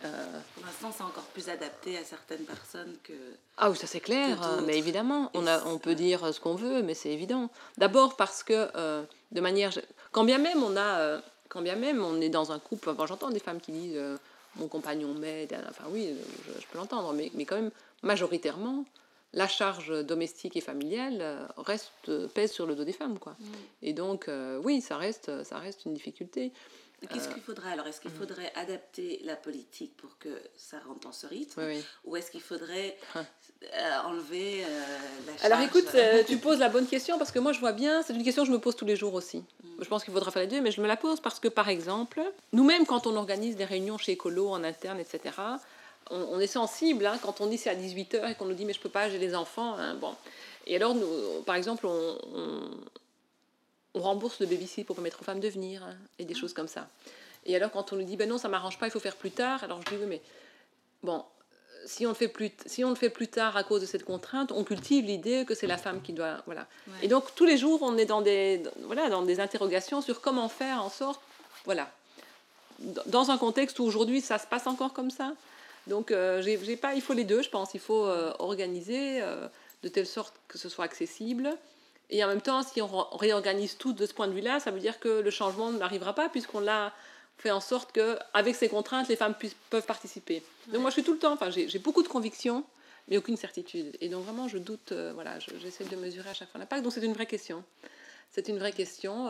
Euh, Pour l'instant, c'est encore plus adapté à certaines personnes que. ah oui, ça c'est clair, mais évidemment, on, a, on peut dire ce qu'on veut, mais c'est évident. D'abord parce que, euh, de manière, quand bien même on a, euh, quand bien même on est dans un couple, enfin, j'entends des femmes qui disent mon compagnon m'aide, enfin oui, je, je peux l'entendre, mais, mais quand même majoritairement, la charge domestique et familiale euh, reste, euh, pèse sur le dos des femmes. Quoi. Mm. Et donc, euh, oui, ça reste, ça reste une difficulté. Qu'est-ce qu'il faudrait alors? Est-ce qu'il mm. faudrait adapter la politique pour que ça rentre dans ce rythme? Oui, oui. Ou est-ce qu'il faudrait euh, enlever euh, la charge? Alors écoute, euh, tu poses la bonne question parce que moi je vois bien, c'est une question que je me pose tous les jours aussi. Mm. Je pense qu'il faudra faire les deux, mais je me la pose parce que par exemple, nous-mêmes quand on organise des réunions chez Écolo en interne, etc., on, on est sensible hein, quand on dit c'est à 18h et qu'on nous dit mais je peux pas, j'ai les enfants. hein, bon. Et alors, nous, par exemple, on, on- on rembourse le babysit pour permettre aux femmes de venir hein, et des choses comme ça. Et alors quand on nous dit ben non, ça m'arrange pas, il faut faire plus tard, alors je dis oui mais bon, si on le fait plus, si on le fait plus tard à cause de cette contrainte, on cultive l'idée que c'est la femme qui doit, voilà. Ouais. Et donc tous les jours, on est dans des, dans- voilà, dans des interrogations sur comment faire en sorte, voilà, dans un contexte où aujourd'hui ça se passe encore comme ça? Donc euh, j'ai pas, il faut les deux, je pense. Il faut euh, organiser euh, de telle sorte que ce soit accessible. Et en même temps, si on réorganise tout de ce point de vue-là, ça veut dire que le changement n'arrivera pas puisqu'on l'a fait en sorte que, avec ces contraintes, les femmes puissent, peuvent participer. Donc moi, je suis tout le temps, enfin, j'ai beaucoup de convictions, mais aucune certitude. Et donc vraiment, je doute, voilà, je- j'essaie de mesurer à chaque fois l'impact. Donc c'est une vraie question. C'est une vraie question.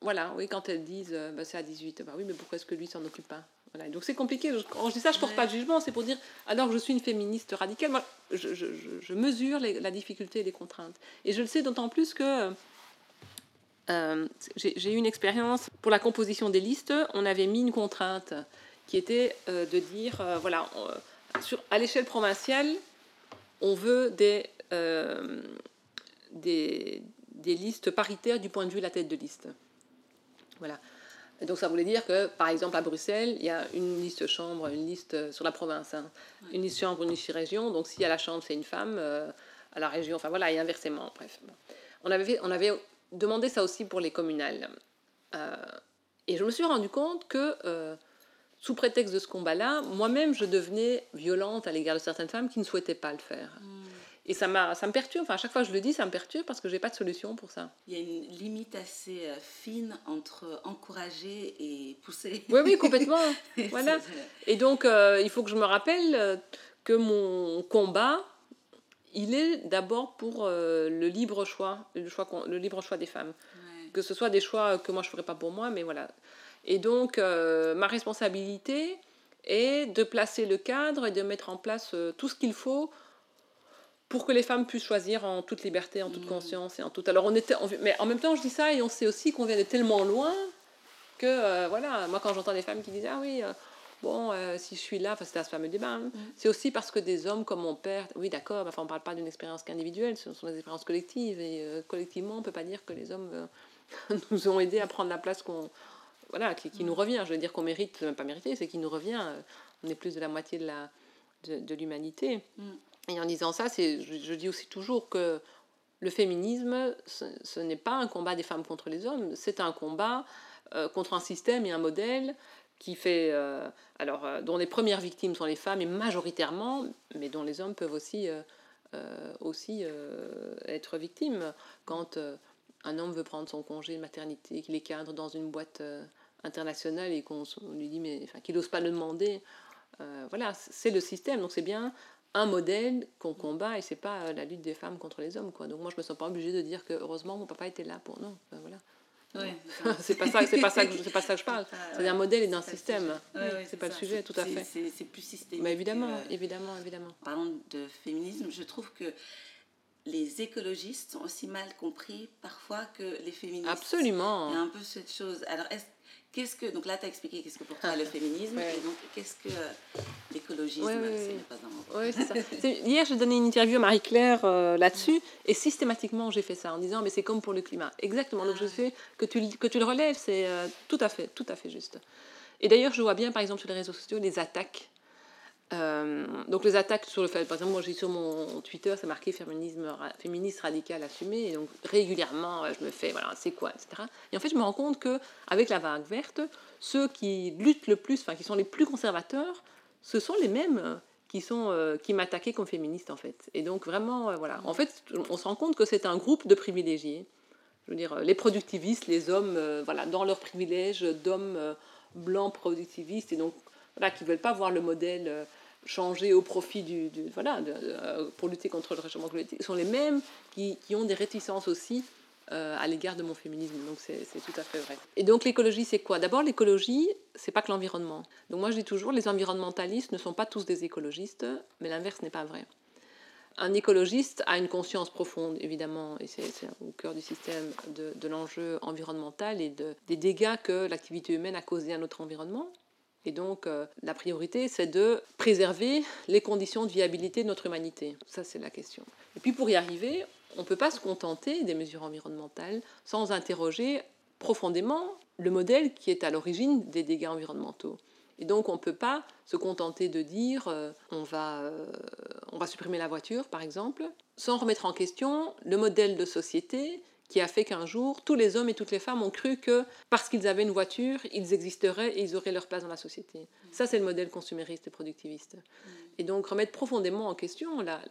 voilà, oui, quand elles disent euh, bah, c'est à 18, bah oui, mais pourquoi est-ce que lui s'en occupe pas? Voilà. Donc c'est compliqué. Quand je dis ça, je porte Ouais. pas de jugement, c'est pour dire alors que je suis une féministe radicale, moi, je, je- je- mesure les- la difficulté et les contraintes. Et je le sais d'autant plus que euh, j'ai j'ai eu une expérience pour la composition des listes. On avait mis une contrainte qui était euh, de dire euh, voilà, on- sur, à l'échelle provinciale, on veut des, euh, des, des listes paritaires du point de vue de la tête de liste. Voilà. Et donc ça voulait dire que, par exemple, à Bruxelles, il y a une liste chambre, une liste euh, sur la province, hein. une liste chambre, une liste région. Donc si à la chambre c'est une femme, euh, à la région, enfin voilà, et inversement. Bref. Bon. On avait, fait- on avait demandé ça aussi pour les communales. Euh, et je me suis rendu compte que, euh, sous prétexte de ce combat-là, moi-même je devenais violente à l'égard de certaines femmes qui ne souhaitaient pas le faire. Mm. Et ça, ça me perturbe, enfin à chaque fois que je le dis, ça me perturbe parce que j'ai pas de solution pour ça. Il y a une limite assez euh, fine entre encourager et pousser. Oui, oui, complètement. Voilà. Et donc, euh, il faut que je me rappelle euh, que mon combat, il est d'abord pour euh, le libre choix, le, choix, le libre choix des femmes. Ouais. Que ce soit des choix que moi je ne ferais pas pour moi, mais voilà. Et donc, euh, ma responsabilité est de placer le cadre et de mettre en place tout ce qu'il faut pour que les femmes puissent choisir en toute liberté, en toute Mm. conscience et en tout. Alors on était, on- mais en même temps je dis ça et on sait aussi qu'on vient de tellement loin que euh, voilà, moi quand j'entends des femmes qui disent ah oui, euh, bon euh, si je suis là, enfin c'était à ce fameux débat, hein, c'est aussi parce que des hommes comme mon père, oui d'accord, enfin on parle pas d'une expérience qu'individuelle, ce sont des expériences collectives et collectivement on peut pas dire que les hommes nous ont aidés à prendre la place qu'on voilà qui, qui nous revient. Je veux dire qu'on mérite, même pas mérité, c'est qu'il nous revient. On est plus de la moitié de la de, de l'humanité. Et en disant ça, c'est, je, dis aussi toujours que le féminisme, ce, n'est pas un combat des femmes contre les hommes, c'est un combat euh, contre un système et un modèle qui fait, euh, alors, euh, dont les premières victimes sont les femmes, et majoritairement, mais dont les hommes peuvent aussi, aussi être victimes. Quand un homme veut prendre son congé de maternité, qu'il est cadre dans une boîte internationale et qu'on lui dit, mais enfin, qu'il n'ose pas le demander, voilà, c'est le système. Donc c'est bien un modèle qu'on combat et c'est pas euh, la lutte des femmes contre les hommes quoi. Donc moi je me sens pas obligée de dire que heureusement mon papa était là pour non, Enfin, voilà. Ouais, c'est pas ça, c'est pas ça que je- c'est pas ça que je parle. C'est un modèle et d'un système. Ouais, c'est pas le sujet, tout à fait. C'est c'est plus systémique. Mais évidemment, que- évidemment, évidemment. Parlons de féminisme, je trouve que les écologistes ont aussi mal compris parfois que les féministes. Absolument. Il y a un peu cette chose. Alors, est-ce- qu'est-ce que. Donc là, tu as expliqué qu'est-ce que pour toi le féminisme, Ouais. et donc qu'est-ce que l'écologisme Ouais, ouais. Oui, ça. Hier, j'ai donné une interview à Marie-Claire euh, là-dessus, et systématiquement, j'ai fait ça en disant, mais c'est comme pour le climat. Exactement. Donc, je sais que tu, le- que tu le relèves, c'est euh, tout à fait, tout à fait juste. Et d'ailleurs, je vois bien, par exemple, sur les réseaux sociaux, les attaques. Euh, donc, les attaques sur le fait, par exemple, moi, j'ai sur mon Twitter, c'est marqué féminisme, féministe radical assumé, et donc régulièrement, euh, je me fais, voilà, c'est quoi, etc. Et en fait, je me rends compte que avec la vague verte, ceux qui luttent le plus, enfin, qui sont les plus conservateurs, ce sont les mêmes euh, qui sont qui m'attaquaient comme féministe en fait. Et donc vraiment voilà. En fait, on se rend compte que c'est un groupe de privilégiés. Je veux dire, les productivistes, les hommes, voilà, dans leurs privilèges d'hommes blancs productivistes et donc voilà, qui veulent pas voir le modèle euh, changer au profit du, voilà pour lutter contre le réchauffement climatique sont les mêmes qui, qui ont des réticences aussi à l'égard de mon féminisme. Donc c'est tout à fait vrai. Et donc l'écologie, c'est quoi? D'abord, l'écologie, c'est pas que l'environnement. Donc moi, je dis toujours, les environnementalistes ne sont pas tous des écologistes, mais l'inverse n'est pas vrai. Un écologiste a une conscience profonde, évidemment, et c'est au cœur du système de, l'enjeu environnemental et de, des dégâts que l'activité humaine a causés à notre environnement. Et donc, euh, la priorité, c'est de préserver les conditions de viabilité de notre humanité. Ça, c'est la question. Et puis, pour y arriver, on ne peut pas se contenter des mesures environnementales sans interroger profondément le modèle qui est à l'origine des dégâts environnementaux. Et donc, on ne peut pas se contenter de dire euh, on, va, euh, on va supprimer la voiture, par exemple, sans remettre en question le modèle de société qui a fait qu'un jour, tous les hommes et toutes les femmes ont cru que parce qu'ils avaient une voiture, ils existeraient et ils auraient leur place dans la société. Ça, c'est le modèle consumériste et productiviste. Et donc, remettre profondément en question la,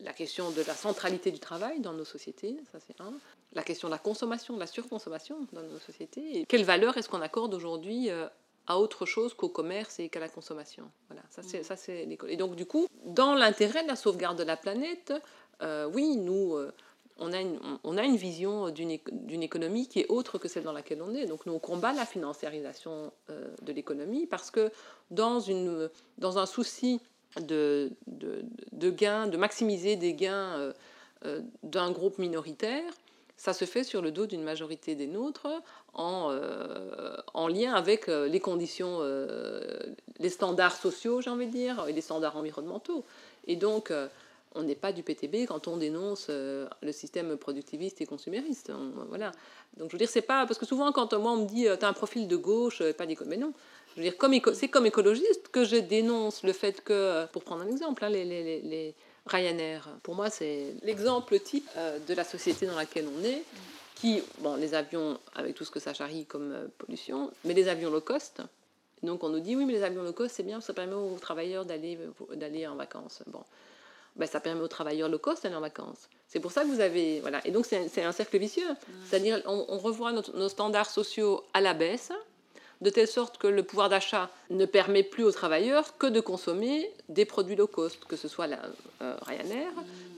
la question de la centralité du travail dans nos sociétés, ça c'est un. La question de la consommation, de la surconsommation dans nos sociétés. Et quelle valeur est-ce qu'on accorde aujourd'hui euh, à autre chose qu'au commerce et qu'à la consommation? Voilà, ça c'est ça c'est Et donc du coup, dans l'intérêt de la sauvegarde de la planète, euh, oui, nous euh, on a une, on a une vision d'une économie qui est autre que celle dans laquelle on est. Donc nous, on combat la financiarisation euh, de l'économie parce que dans, une, dans un souci de, de, de gain, de maximiser des gains d'un groupe minoritaire, ça se fait sur le dos d'une majorité des nôtres en, euh, en lien avec euh, les conditions, euh, les standards sociaux, j'ai envie de dire, et les standards environnementaux. Et donc, on n'est pas du PTB quand on dénonce le système productiviste et consumériste. voilà. Donc, je veux dire, c'est pas. Parce que souvent, quand moi, on me dit, tu as un profil de gauche, pas d'éco. Mais non. Je veux dire, comme c'est comme écologiste que je dénonce le fait que, pour prendre un exemple, hein, les, les, les Ryanair, pour moi, c'est l'exemple type euh, de la société dans laquelle on est, qui, bon, les avions, avec tout ce que ça charrie comme euh, pollution, mais les avions low cost. Donc on nous dit, oui, mais les avions low cost, c'est bien, ça permet aux travailleurs d'aller, d'aller en vacances. Bon, ben, ça permet aux travailleurs low cost d'aller en vacances. C'est pour ça que vous avez... Voilà. Et donc c'est un, cercle vicieux. C'est-à-dire, on, on revoit nos standards sociaux à la baisse, de telle sorte que le pouvoir d'achat ne permet plus aux travailleurs que de consommer des produits low cost, que ce soit la, euh, Ryanair,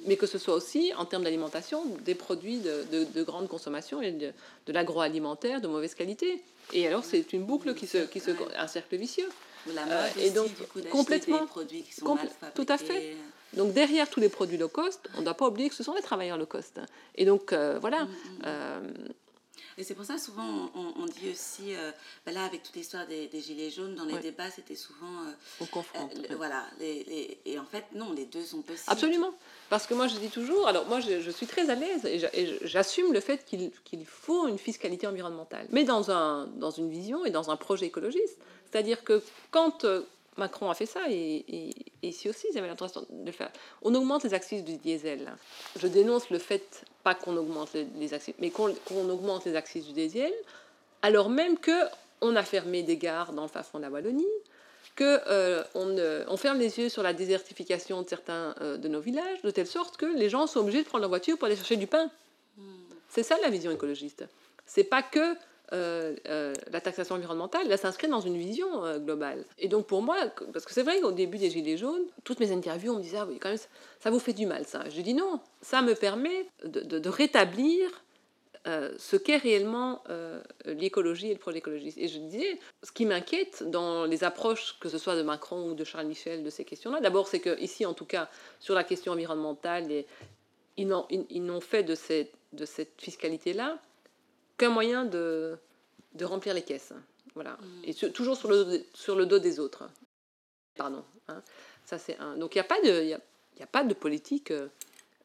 mais que ce soit aussi, en termes d'alimentation, des produits de, grande consommation et de, l'agroalimentaire de mauvaise qualité. Et alors, c'est une boucle qui se, qui se, un cercle vicieux. La euh, et donc, complètement, des produits qui sont mal tout à fait. Donc derrière tous les produits low cost, on ne doit pas oublier que ce sont les travailleurs low cost. Et donc euh, voilà, mm, mm. Et c'est pour ça, souvent, on, dit aussi, euh, ben là, avec toute l'histoire des, Gilets jaunes, dans les débats, c'était souvent. Euh, on confronte. Euh, voilà. Les, et en fait, non, les deux sont possibles. Absolument. Parce que moi, je dis toujours, alors moi, je, suis très à l'aise et j'assume le fait qu'il faut une fiscalité environnementale, mais dans, un, dans une vision et dans un projet écologiste. C'est-à-dire que quand Macron a fait ça et, ici aussi, ils avaient l'intention de le faire. On augmente les axes du diesel. Je dénonce le fait, pas qu'on augmente les, les mais qu'on augmente les axes du diesel, alors même que on a fermé des gares dans le fin fond de la Wallonie, que euh, on, on, ferme les yeux sur la désertification de certains euh, de nos villages, de telle sorte que les gens sont obligés de prendre leur voiture pour aller chercher du pain. Hmm. C'est ça la vision écologiste. C'est pas que euh, euh, la taxation environnementale, elle s'inscrit dans une vision euh, globale. Et donc pour moi, parce que c'est vrai qu'au début des Gilets jaunes, toutes mes interviews, on me disait, ah oui, quand même, ça vous fait du mal, ça. Je dis non, ça me permet de, rétablir ce qu'est réellement l'écologie et le projet écologiste. Et je disais, ce qui m'inquiète dans les approches, que ce soit de Macron ou de Charles Michel, de ces questions-là, d'abord, c'est qu'ici, en tout cas, sur la question environnementale, ils n'ont fait de cette fiscalité-là qu'un moyen de, de remplir les caisses. Voilà. Mm. Et toujours sur le, sur le dos des autres. Pardon. Hein. Ça, c'est un. Donc, il n'y a, pas de, y a, y a pas de politique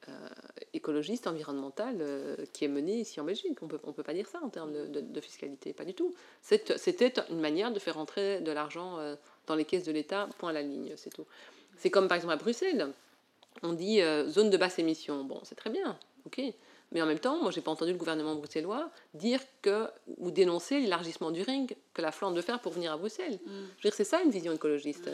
euh, écologiste, environnementale euh, qui est menée ici en Belgique. On ne on peut pas dire ça en termes de, de, fiscalité. Pas du tout. C'était une manière de faire rentrer de l'argent euh, dans les caisses de l'État, point à la ligne, c'est tout. C'est comme par exemple à Bruxelles. On dit zone de basse émission. Bon, c'est très bien. OK. Mais en même temps, moi, j'ai pas entendu le gouvernement bruxellois dire que ou dénoncer l'élargissement du ring que la Flandre veut faire pour venir à Bruxelles. Mm. Je veux dire, c'est ça une vision écologiste.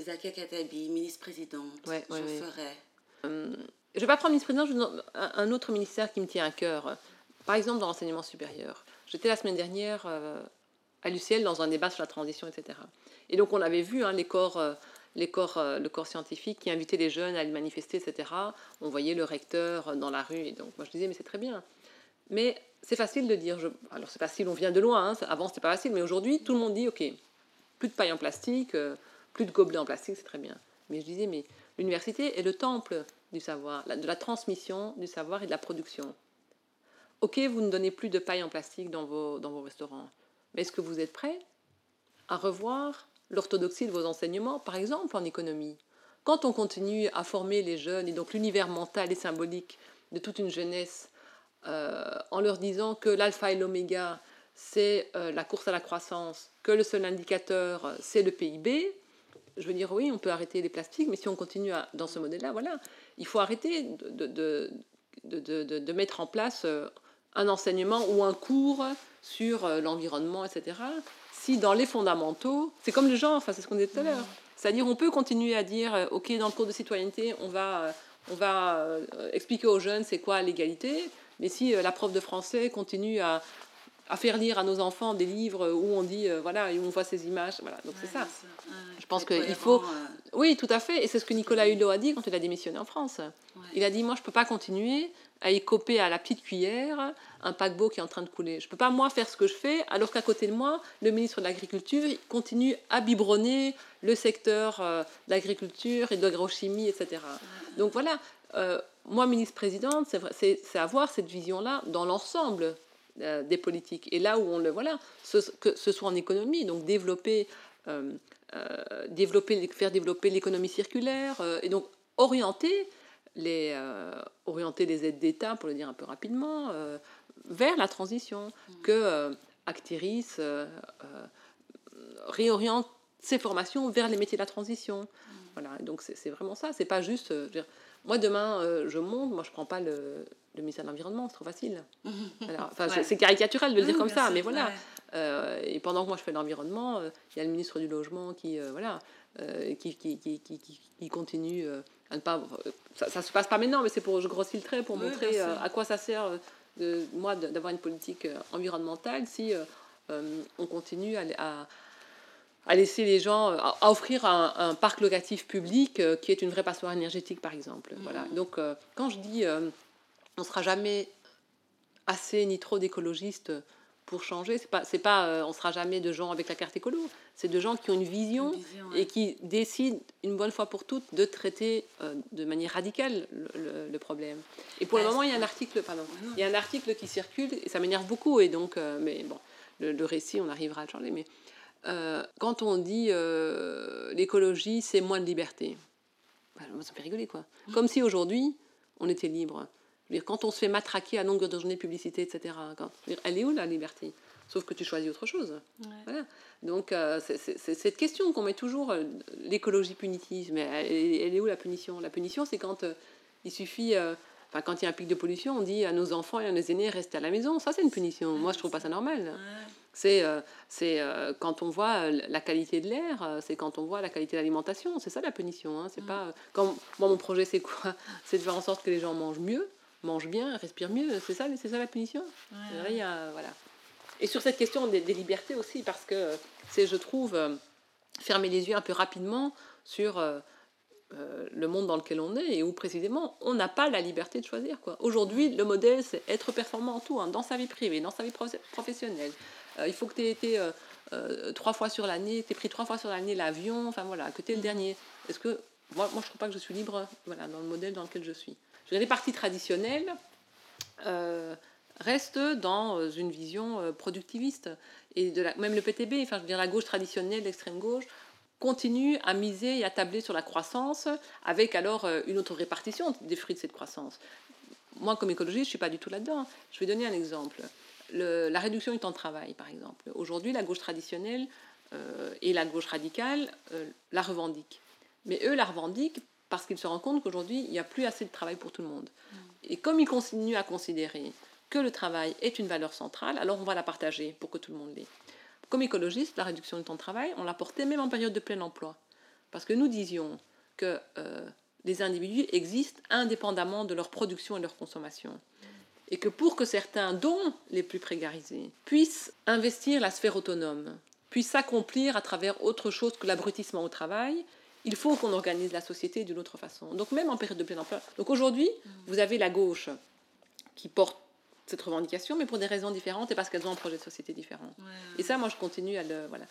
Zakia Katabi, ministre-présidente, ouais, je ferais. Euh, je vais pas prendre ministre-président, un autre ministère qui me tient à cœur. Par exemple, dans l'enseignement supérieur. J'étais la semaine dernière euh, à l'UCL dans un débat sur la transition, etc. Et donc, on avait vu hein, les corps. Euh, les corps, euh, le corps scientifique qui invitait les jeunes à aller manifester, etc. On voyait le recteur dans la rue. Et donc, moi, je disais, mais c'est très bien. Mais c'est facile de dire. Je... Alors, c'est facile, on vient de loin. Hein. Avant, c'était pas facile. Mais aujourd'hui, tout le monde dit, OK, plus de paille en plastique, euh, plus de gobelets en plastique, c'est très bien. Mais je disais, mais l'université est le temple du savoir, de la transmission du savoir et de la production. Ok, vous ne donnez plus de paille en plastique dans vos, dans vos restaurants, mais est-ce que vous êtes prêt à revoir l'orthodoxie de vos enseignements, par exemple en économie Quand on continue à former les jeunes, et donc l'univers mental et symbolique de toute une jeunesse, euh, en leur disant que l'alpha et l'oméga, c'est euh, la course à la croissance, que le seul indicateur, c'est le PIB, je veux dire, oui, on peut arrêter les plastiques, mais si on continue dans ce modèle-là, voilà, il faut arrêter de, de, de, de mettre en place euh, un enseignement ou un cours sur euh, l'environnement, etc. Si dans les fondamentaux, c'est comme le genre, enfin, c'est ce qu'on disait tout à l'heure, c'est-à-dire on peut continuer à dire, euh, ok, dans le cours de citoyenneté, on va, on va expliquer aux jeunes c'est quoi l'égalité, mais si la prof de français continue à, à faire lire à nos enfants des livres où on dit, euh, voilà, et où on voit ces images. Voilà, donc c'est ça. je pense qu'il faut. Euh. Oui, tout à fait. Et c'est ce que Nicolas Hulot a dit quand il a démissionné en France. Il a dit Moi, je ne peux pas continuer à écoper à la petite cuillère un paquebot qui est en train de couler. Je ne peux pas, moi, faire ce que je fais, alors qu'à côté de moi, le ministre de l'Agriculture continue à biberonner le secteur euh, de l'agriculture et de l'agrochimie, etc. Donc voilà. moi, ministre-présidente, c'est avoir cette vision-là dans l'ensemble euh, des politiques. Et là où on le voilà, que ce soit en économie, donc développer, euh, euh, développer faire développer l'économie circulaire et donc orienter les, orienter les aides d'État, pour le dire un peu rapidement, vers la transition, mmh. que Actiris réoriente ses formations vers les métiers de la transition. Mmh. Voilà, donc c'est vraiment ça, c'est pas juste. moi, demain, je monte, moi, je prends pas le, le ministère de l'Environnement, c'est trop facile. C'est caricatural de le dire comme ça, mais voilà. Euh, et pendant que moi je fais l'environnement, euh, il y a le ministre du Logement qui, euh, voilà, qui, qui, qui, qui, continue à ne pas. Ça, ça se passe pas maintenant, mais c'est pour. Je grossis le trait pour montrer à quoi ça sert, de, moi, d'avoir une politique environnementale si on continue à, à laisser les gens, à, offrir un, parc locatif public qui est une vraie passoire énergétique, par exemple. Voilà. Mmh. Donc, quand je dis on ne sera jamais assez ni trop d'écologistes pour changer. C'est pas, c'est pas, euh, on sera jamais de gens avec la carte écolo. C'est de gens qui ont une vision, et qui décident une bonne fois pour toutes de traiter euh, de manière radicale le, problème. Et pour le moment, il y a un article, pardon, il y a un article qui circule et ça m'énerve beaucoup. Et donc, euh, mais bon, le, récit, on arrivera à le changer. Mais quand on dit l'écologie, c'est moins de liberté, bah, ça fait rigoler quoi. Mmh. Comme si aujourd'hui, on était libre quand on se fait matraquer à longueur de journée de publicité, etc., elle est où la liberté? Sauf que tu choisis autre chose. Voilà. Donc, euh, c'est cette question qu'on met toujours, euh, l'écologie punitive. Mais elle, est où la punition? La punition, c'est quand euh, il suffit, enfin, quand il y a un pic de pollution, on dit à nos enfants et à nos aînés, restez à la maison. Ça, c'est une punition. Moi, je trouve pas ça normal. C'est c'est quand on voit la qualité de l'air, c'est quand on voit la qualité de l'alimentation. C'est ça la punition. Hein. C'est pas quand moi mon projet c'est quoi? C'est de faire en sorte que les gens mangent mieux mange bien, respire mieux. C'est ça, c'est ça la punition? Voilà. Et sur cette question des, libertés aussi, parce que c'est, je trouve, euh, fermer les yeux un peu rapidement sur euh, euh, le monde dans lequel on est et où précisément on n'a pas la liberté de choisir. Quoi. Aujourd'hui, le modèle, c'est être performant en tout, hein, dans sa vie privée, dans sa vie professionnelle. il faut que tu aies été trois fois sur l'année, tu pris trois fois sur l'année l'avion, enfin voilà, que tu es le mm. dernier. Est-ce que moi, moi, je ne trouve pas que je suis libre voilà, dans le modèle dans lequel je suis? Les partis traditionnels euh, restent dans une vision euh, productiviste. Et de la, même le PTB, enfin, je veux dire, la gauche traditionnelle, l'extrême gauche, continue à miser et à tabler sur la croissance, avec alors euh, une autre répartition des fruits de cette croissance. Moi, comme écologiste, je ne suis pas du tout là-dedans. Je vais donner un exemple. la réduction du temps de travail, par exemple. Aujourd'hui, la gauche traditionnelle et la gauche radicale la revendiquent. Mais eux la revendiquent parce qu'ils se rendent compte qu'aujourd'hui, il n'y a plus assez de travail pour tout le monde. Et comme ils continuent à considérer que le travail est une valeur centrale, alors on va la partager pour que tout le monde l'ait. Comme écologiste, la réduction du temps de travail, on l'a portée même en période de plein emploi. Parce que nous disions que euh, les individus existent indépendamment de leur production et de leur consommation. Et que pour que certains, dont les plus précarisés, puissent investir la sphère autonome, puissent s'accomplir à travers autre chose que l'abrutissement au travail, il faut qu'on organise la société d'une autre façon. Donc même en période de plein emploi. Donc aujourd'hui, vous avez la gauche qui porte cette revendication, mais pour des raisons différentes et parce qu'elles ont un projet de société différent. Et ça, moi, je continue à le... Voilà.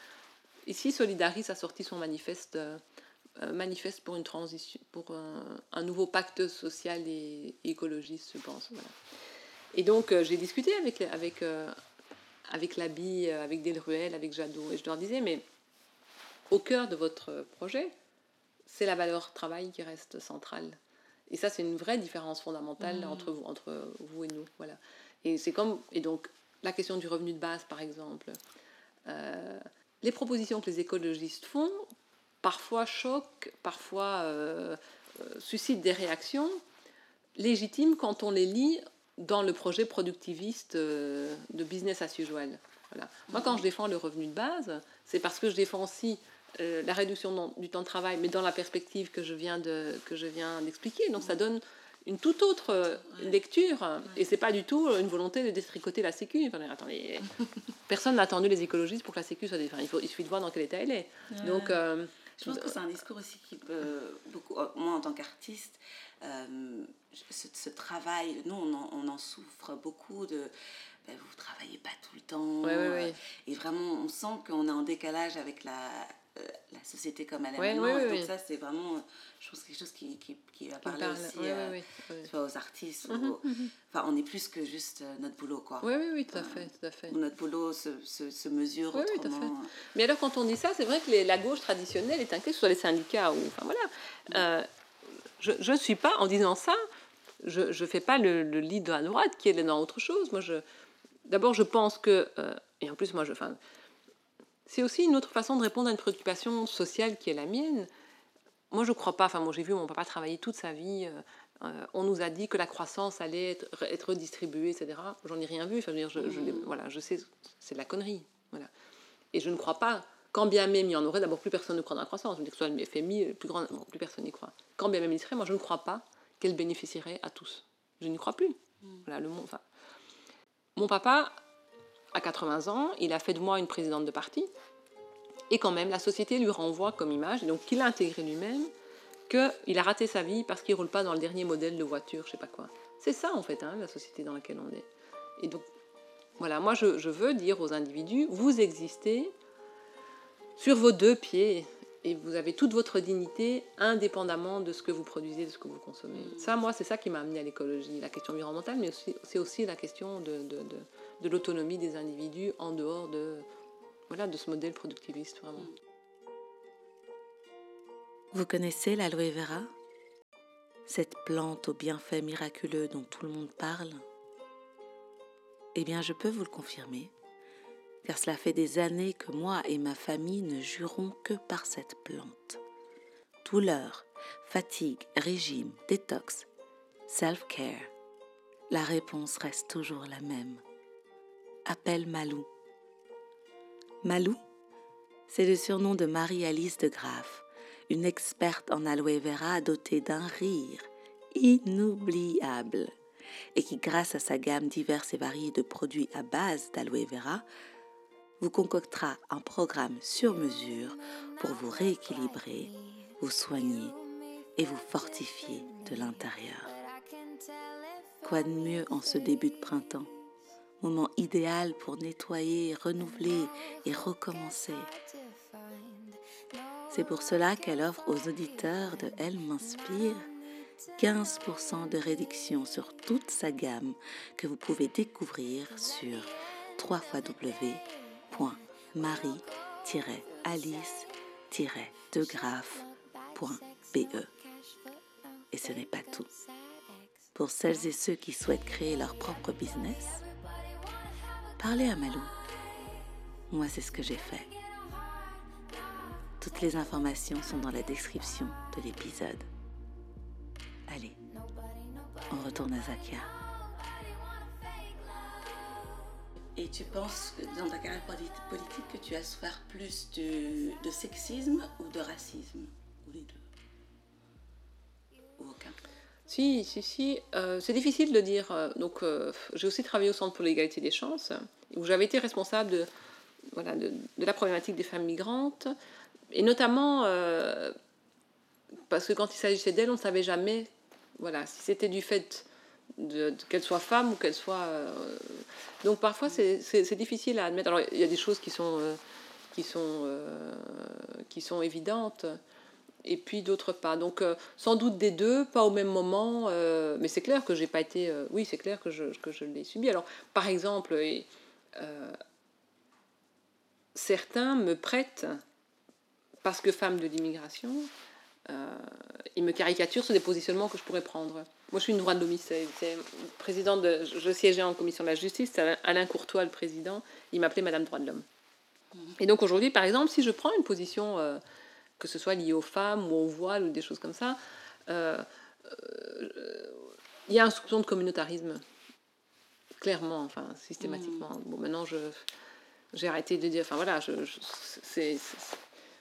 Ici, Solidaris a sorti son manifeste, euh, euh, manifeste pour une transition, pour un, un nouveau pacte social et, écologiste, je pense. Voilà. Et donc, euh, j'ai discuté avec, avec, euh, avec Labi, avec Delruel, avec Jadot, et je leur disais, mais au cœur de votre projet, c'est la valeur travail qui reste centrale. Et ça, c'est une vraie différence fondamentale entre, vous, entre vous et nous. Voilà. Et c'est comme. Et donc, la question du revenu de base, par exemple. Euh, les propositions que les écologistes font, parfois choquent, parfois euh, euh, suscitent des réactions légitimes quand on les lit dans le projet productiviste de business as usual. Voilà. Moi, quand je défends le revenu de base, c'est parce que je défends aussi euh, la réduction du temps de travail, mais dans la perspective que je viens de que je viens d'expliquer. Donc, ça donne une toute autre euh, lecture, et c'est pas du tout une volonté de détricoter la Sécu. Enfin, attendez, personne n'a attendu les écologistes pour que la Sécu soit. dé- Enfin, il, faut, il suffit de voir dans quel état elle est. Donc, euh, Je pense que c'est un discours aussi qui peut beaucoup, euh, moi en tant qu'artiste, euh, ce, ce travail, nous on en, on en souffre beaucoup de, ben, vous travaillez pas tout le temps, Ouais, ouais, euh, ouais. et vraiment on sent qu'on est en décalage avec la, euh, la société comme elle est Ouais, maintenant, ouais, donc ça c'est vraiment, je pense quelque chose qui, qui, qui va parler parle. aussi euh, soit aux artistes, Mhm, aux- enfin on est plus que juste euh, notre boulot quoi. Oui, oui, oui, tout à fait, tout à fait. Notre boulot se, se, se mesure Oui, oui, tout à autrement. Mais alors, quand on dit ça, c'est vrai que les- la gauche traditionnelle est ce soit les syndicats ou. Enfin, voilà. Euh, je ne suis pas, en disant ça, je ne fais pas le, le lit de la droite qui est dans autre chose. Moi, je. D'abord, je pense que. euh, et en plus, moi, je. Enfin, c'est aussi une autre façon de répondre à une préoccupation sociale qui est la mienne. Moi, je crois pas. Enfin, moi, j'ai vu mon papa travailler toute sa vie. euh, euh, on nous a dit que la croissance allait être, être redistribuée, etc. J'en ai rien vu. Enfin, je, dire, je, voilà, je sais, c'est de la connerie. Voilà. Et je ne crois pas, quand bien même il y en aurait, d'abord plus personne ne croit dans la croissance. Je veux dire que ce soit le FMI, le plus, grand, bon, plus personne n'y croit. Quand bien même il serait, moi je ne crois pas qu'elle bénéficierait à tous. Je n'y crois plus. Voilà, le monde, enfin, mon papa, à 80 ans, il a fait de moi une présidente de parti. Et quand même, la société lui renvoie comme image, donc qu'il a intégré lui-même, qu'il a raté sa vie parce qu'il ne roule pas dans le dernier modèle de voiture, je sais pas quoi. C'est ça, en fait, hein, la société dans laquelle on est. Et donc, voilà, moi, je, veux dire aux individus, vous existez sur vos deux pieds et vous avez toute votre dignité indépendamment de ce que vous produisez, de ce que vous consommez. Ça, moi, c'est ça qui m'a amené à l'écologie, la question environnementale, mais c'est aussi la question de, de l'autonomie des individus en dehors de, ce modèle productiviste, vraiment. Vous connaissez l'aloe vera? Cette plante aux bienfaits miraculeux dont tout le monde parle? Eh bien, je peux vous le confirmer, car cela fait des années que moi et ma famille ne jurons que par cette plante. Douleur, fatigue, régime, détox, self-care. La réponse reste toujours la même. Appelle Malou. Malou, c'est le surnom de Marie-Alice de Graff, une experte en aloe vera dotée d'un rire inoubliable et qui, grâce à sa gamme diverse et variée de produits à base d'aloe vera, vous concoctera un programme sur mesure pour vous rééquilibrer, vous soigner et vous fortifier de l'intérieur. Quoi de mieux en ce début de printemps Moment idéal pour nettoyer, renouveler et recommencer. C'est pour cela qu'elle offre aux auditeurs de Elle m'inspire 15% de réduction sur toute sa gamme que vous pouvez découvrir sur www.marie-alice-degraphe.be. Et ce n'est pas tout. Pour celles et ceux qui souhaitent créer leur propre business, parlez à Malou. Moi, c'est ce que j'ai fait. Toutes les informations sont dans la description de l'épisode. Allez, on retourne à Zakia. Et tu penses que dans ta carrière polit- politique que tu as souffert plus de sexisme ou de racisme Ou les deux Ou aucun Si, si, si. euh, c'est difficile de dire. euh, donc, euh, j'ai aussi travaillé au Centre pour l'égalité des chances, où j'avais été responsable de, voilà, de, la problématique des femmes migrantes, et notamment parce que quand il s'agissait d'elle, on ne savait jamais voilà, si c'était du fait de, qu'elle soit femme ou qu'elle soit. euh, donc parfois c'est difficile à admettre. Alors il y a des choses qui sont, qui sont, qui sont évidentes et puis d'autres pas. Donc euh, sans doute des deux, pas au même moment, euh, mais c'est clair que j'ai pas été. euh, oui, c'est clair que je, que je l'ai subi. Alors par exemple, et, certains me prêtent parce que femme de l'immigration. Ils me caricaturent sur des positionnements que je pourrais prendre. Moi, je suis une droite de l'homme, c'est président de, je siégeais en commission de la justice, Alain- Courtois, le président, il m'appelait Madame droit de l'homme. Et donc aujourd'hui, par exemple, si je prends une position, que ce soit liée aux femmes ou au voile ou des choses comme ça, euh, euh, il y a un soupçon de communautarisme, clairement, enfin systématiquement. Bon, maintenant, je j'ai arrêté de dire, enfin voilà, je, je- c'est,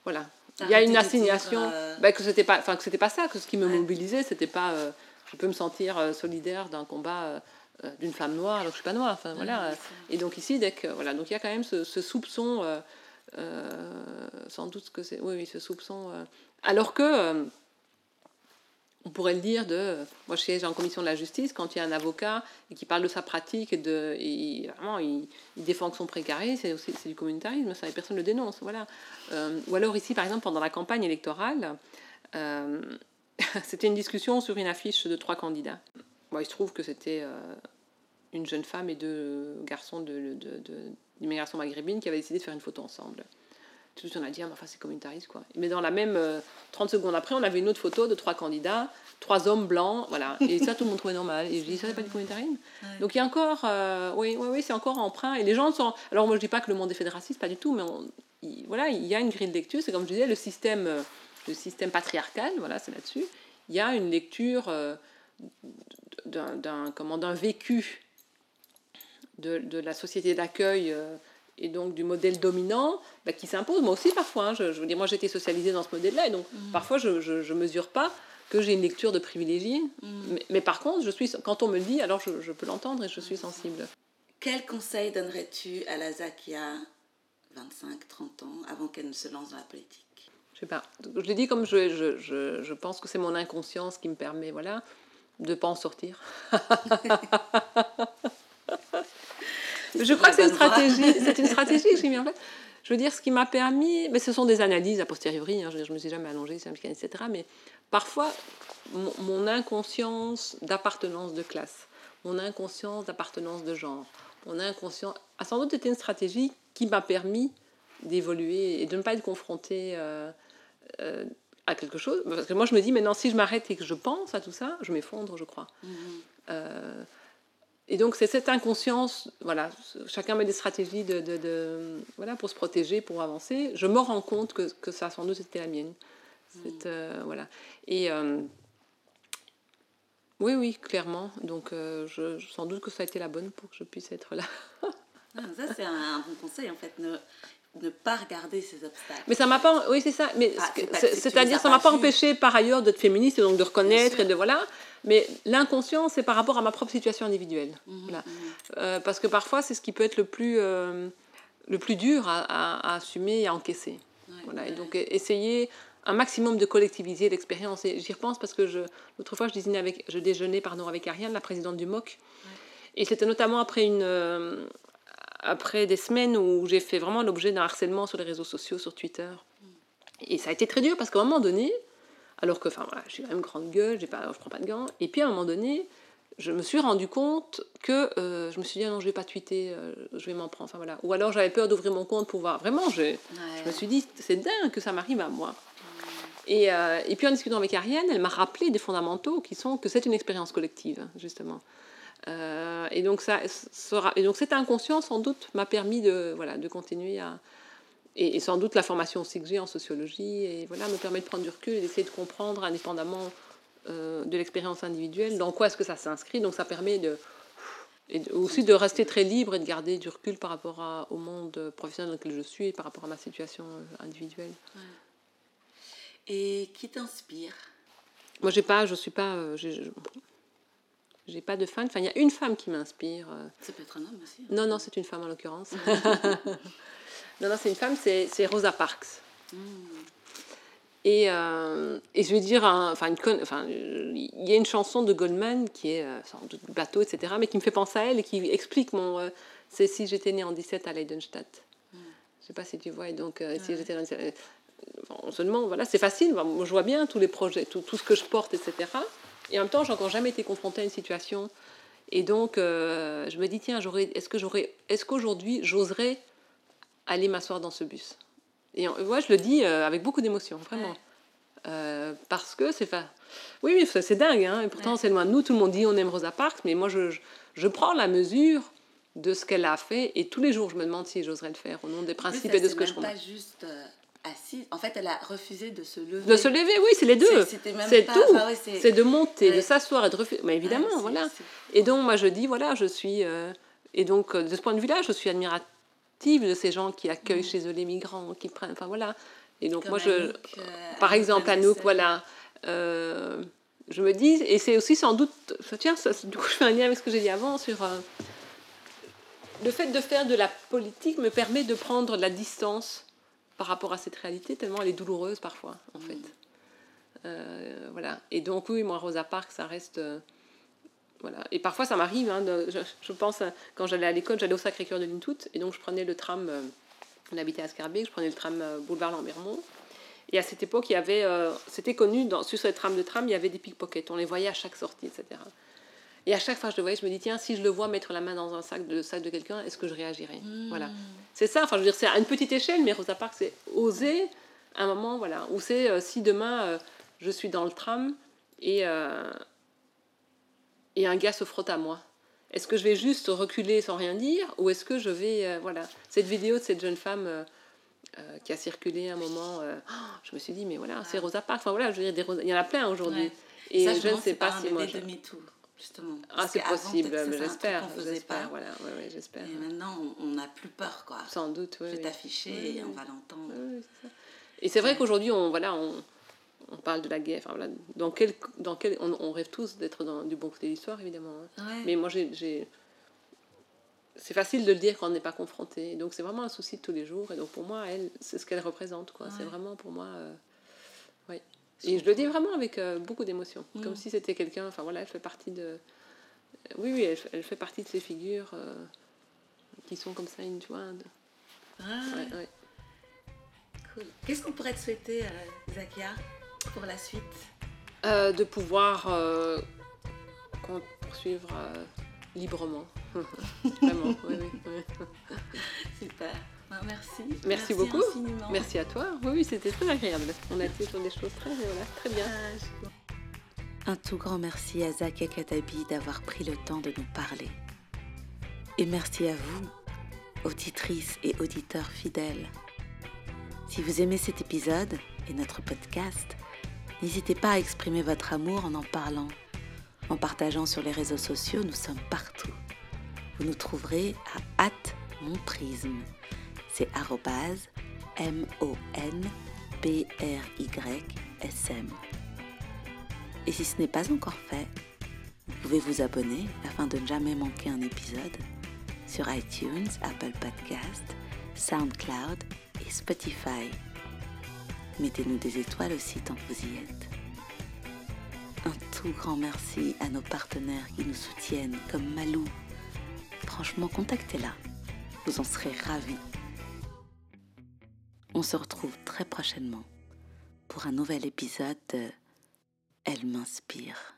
voilà. Il y a une assignation, euh, bah, que c'était pas, enfin que c'était pas ça, que ce qui me Ouais. mobilisait, c'était pas, euh, je peux me sentir solidaire d'un combat d'une femme noire alors que je suis pas noire, enfin voilà. Ouais, euh, Et donc ici, dès que voilà, donc il y a quand même ce, ce soupçon, euh, euh, sans doute que c'est, oui, ce soupçon, euh, alors que euh, on pourrait le dire de, moi je siège en commission de la justice quand il y a un avocat qui parle de sa pratique et de, et vraiment il, défend que son précaré, c'est aussi du communautarisme, ça et personne ne le dénonce, voilà. Ou alors ici par exemple pendant la campagne électorale, c'était une discussion sur une affiche de trois candidats. Bon, il se trouve que c'était une jeune femme et deux garçons de, de, de- d'immigration maghrébine qui avaient décidé de faire une photo ensemble. Tout on a dit, ah, mais enfin, c'est communautariste, quoi. Mais dans la même, euh, 30 secondes après, on avait une autre photo de trois candidats, trois hommes blancs, voilà. Et ça, tout le monde trouvait normal. Et je dis, ça, c'est pas du communautarisme? Ouais. Donc il y a encore, euh, oui, oui, oui, c'est encore emprunt. Et les gens sont. Alors moi, je dis pas que le monde est fédéraliste, pas du tout, mais on- il- voilà, il y a une grille de lecture. C'est comme je disais, le système, euh, le système patriarcal, voilà, c'est là-dessus. Il y a une lecture euh, d'un, d'un, comment, d'un vécu de, de la société d'accueil euh, et donc du modèle dominant bah, qui s'impose. Moi aussi, parfois. hein. je, je veux dire, moi, j'ai été socialisée dans ce modèle-là. Et donc, parfois, je ne mesure pas que j'ai une lecture de privilégié. Mais, mais par contre, je suis, quand on me le dit, alors je, je peux l'entendre et je suis sensible. Quel conseil donnerais-tu à Laza qui a 25, 30 ans avant qu'elle ne se lance dans la politique? Je sais pas. Je l'ai dit comme je, je, je, je pense que c'est mon inconscience qui me permet, voilà, de pas en sortir. je crois que c'est une stratégie. C'est une stratégie que j'ai mis en place. Je veux dire, ce qui m'a permis, mais ce sont des analyses a posteriori. hein, je, veux dire, je me suis jamais allongée, c'est un mécanisme, etc. Mais parfois, mon, mon inconscience d'appartenance de classe, mon inconscience d'appartenance de genre, mon inconscient a sans doute été une stratégie qui m'a permis d'évoluer et de ne pas être confrontée euh, euh, à quelque chose. Parce que moi, je me dis, maintenant, si je m'arrête et que je pense à tout ça, je m'effondre, je crois. Euh, et donc, c'est cette inconscience, voilà, chacun met des stratégies de, de- de- voilà, pour se protéger, pour avancer. Je me rends compte que, que ça, sans doute, c'était la mienne. C'est, euh, voilà. Et euh, oui, oui, clairement. Donc, euh, je, je- sans doute que ça a été la bonne pour que je puisse être là. Ah, Ça, c'est un, un bon conseil, en fait. Ne, ne pas regarder ces obstacles. Mais ça m'a pas. Oui, c'est ça. Mais Ah, c'est-à-dire, ça m'a pas empêché par ailleurs d'être féministe et donc de reconnaître et de voilà. Mais l'inconscient, c'est par rapport à ma propre situation individuelle. Mhm, Voilà. mhm. Euh, parce que parfois, c'est ce qui peut être le plus, euh, le plus dur à, à- à assumer et à encaisser. Ouais, Voilà. Et donc, essayer un maximum de collectiviser l'expérience. Et j'y repense parce que je, l'autre fois, je déjeunais avec, je déjeunais pardon, avec Ariane, la présidente du MOC. Et c'était notamment après, une, euh, après des semaines où j'ai fait vraiment l'objet d'un harcèlement sur les réseaux sociaux, sur Twitter. Et ça a été très dur parce qu'à un moment donné, alors que enfin, voilà, j'ai quand même grande gueule, j'ai pas, je prends pas de gants, et puis à un moment donné, je me suis rendu compte que euh, je me suis dit, ah non, je vais pas tweeter, euh, je vais m'en prendre. Enfin, voilà. Ou alors j'avais peur d'ouvrir mon compte pour voir. Vraiment, Ouais. je me suis dit, c'est dingue que ça m'arrive à moi. Et, euh, et puis en discutant avec Ariane, elle m'a rappelé des fondamentaux qui sont que c'est une expérience collective, justement. Euh, et, donc ça, sera, et donc cet inconscient, sans doute, m'a permis de, voilà, de continuer à... Et, et sans doute la formation aussi que j'ai en sociologie, et voilà, me permet de prendre du recul et d'essayer de comprendre, indépendamment euh, de l'expérience individuelle, dans quoi est-ce que ça s'inscrit. Donc ça permet de, et aussi de rester très libre et de garder du recul par rapport à- au monde professionnel dans lequel je suis et par rapport à ma situation euh, individuelle. Et qui t'inspire? Moi, j'ai pas, je suis pas, j'ai- pas de fan. Enfin, il y a une femme qui m'inspire. euh, Ça peut être un homme aussi. hein. Non, non, c'est une femme en l'occurrence. non, non, c'est une femme, c'est c'est Rosa Parks. Mm. Et, euh, et je vais dire, un- enfin, con- enfin, il y a une chanson de Goldman qui est euh, sans doute bateau, etc., mais qui me fait penser à elle et qui explique mon. euh, c'est si j'étais née en 17 à Leidenstadt. Je sais pas si tu vois. Et donc, euh, si j'étais euh, enfin, on se demande, voilà, c'est facile. Je vois bien tous les projets, tout, tout ce que je porte, etc. Et en même temps, j'ai encore jamais été confrontée à une situation. Et donc, euh, je me dis, tiens, j'aurais, est-ce que j'aurais, est-ce qu'aujourd'hui, j'oserais aller m'asseoir dans ce bus? Et moi, je le dis euh, avec beaucoup d'émotion, vraiment. Ouais. Euh, parce que c'est fa- oui oui c'est dingue hein, et pourtant Ouais. c'est loin de nous tout le monde dit on aime Rosa Parks mais moi je, je, je prends la mesure de ce qu'elle a fait et tous les jours je me demande si j'oserais le faire au nom des principes et de ce que je comprends pas juste assise. En fait, elle a refusé de se lever. de se lever oui c'est les deux. C'est- tout. enfin, ouais, c'est- de monter de s'asseoir et de refuser. Mais évidemment Ouais, voilà. et donc moi je dis voilà je suis euh, et donc euh, de ce point de vue là je suis admirative de ces gens qui accueillent chez eux les migrants qui prennent enfin voilà. Et donc Comme moi je euh, par exemple, Anouk, voilà. Je me dis, et c'est aussi sans doute, ça, tiens, ça, du coup, je fais un lien avec ce que j'ai dit avant sur le fait de faire de la politique me permet de prendre de la distance par rapport à cette réalité, tellement elle est douloureuse parfois, en fait. Euh, voilà. Et donc, oui, moi, Rosa Parks, ça reste. euh, voilà. Et parfois, ça m'arrive. hein, je, je pense, à- quand j'allais à l'école, j'allais au Sacré-Cœur de Lintout, et donc je prenais le tram. euh, on habitait à Scarbeck, je prenais le tram euh, boulevard Lambermont. Et à cette époque, il y avait, euh, c'était connu, dans, sur cette tram de tram, il y avait des pickpockets. On les voyait à chaque sortie, etc. Et à chaque fois que je le voyais, je me dis, tiens, si je le vois mettre la main dans un sac de, sac de quelqu'un, est-ce que je réagirais? Voilà. C'est ça, enfin, je veux dire, c'est à une petite échelle, mais Rosa Parks, c'est oser un moment, voilà. Ou c'est euh, si demain, euh, je suis dans le tram et, euh, et un gars se frotte à moi. Est-ce que je vais juste reculer sans rien dire ou est-ce que je vais. voilà. Cette vidéo de cette jeune femme qui a circulé un moment, oh, je me suis dit, mais voilà, c'est Rosa Parks. Enfin voilà, je veux dire, des Rosa- il y en a plein aujourd'hui. Ouais. Et Ça, je ne sais pas si moi. je- justement. Ah, c'est possible, j'espère. faisait pas. voilà, ouais, ouais, j'espère. Et maintenant, on n'a plus peur, quoi. Sans doute, oui. Je vais oui. t'afficher Oui, et on oui. va l'entendre. Oui. Et c'est vrai qu'aujourd'hui, on, voilà, on, on parle de la guerre. Enfin, voilà, dans quel, dans quel, on, on rêve tous d'être dans du bon côté de l'histoire, évidemment. hein. Mais moi, j'ai, c'est facile de le dire quand on n'est pas confronté. Donc, c'est vraiment un souci de tous les jours. Et donc, pour moi, elle, c'est ce qu'elle représente. Quoi. C'est vraiment pour moi. euh, ouais. Et je le dis vraiment avec euh, beaucoup d'émotion. Comme Mm. si c'était quelqu'un. Enfin, voilà, elle fait partie de. Oui, oui, elle, fait- elle fait partie de ces figures euh, qui sont comme ça, une de- Ah, ouais, ouais. cool. Qu'est-ce qu'on pourrait te souhaiter, euh, Zakia, pour la suite? Euh, de pouvoir euh, poursuivre euh, librement. Vraiment, oui, oui, oui. Super. Ben, merci. Merci beaucoup. infiniment. Merci à toi. Oui, oui, c'était très agréable. On a été sur des choses très, voilà, très bien. Ah, je- Un tout grand merci à Zakia Katabi d'avoir pris le temps de nous parler. Et merci à vous, auditrices et auditeurs fidèles. Si vous aimez cet épisode et notre podcast, n'hésitez pas à exprimer votre amour en en parlant. En partageant sur les réseaux sociaux, nous sommes partout. Vous nous trouverez à hâte mon prisme. C'est M-O-N-P-R-Y-S-M. Et si ce n'est pas encore fait, vous pouvez vous abonner afin de ne jamais manquer un épisode sur iTunes, Apple Podcast, SoundCloud et Spotify. Mettez-nous des étoiles aussi tant que vous y êtes. Un tout grand merci à nos partenaires qui nous soutiennent comme Malou. Franchement, contactez-la. Vous en serez ravis. On se retrouve très prochainement pour un nouvel épisode de Elle m'inspire.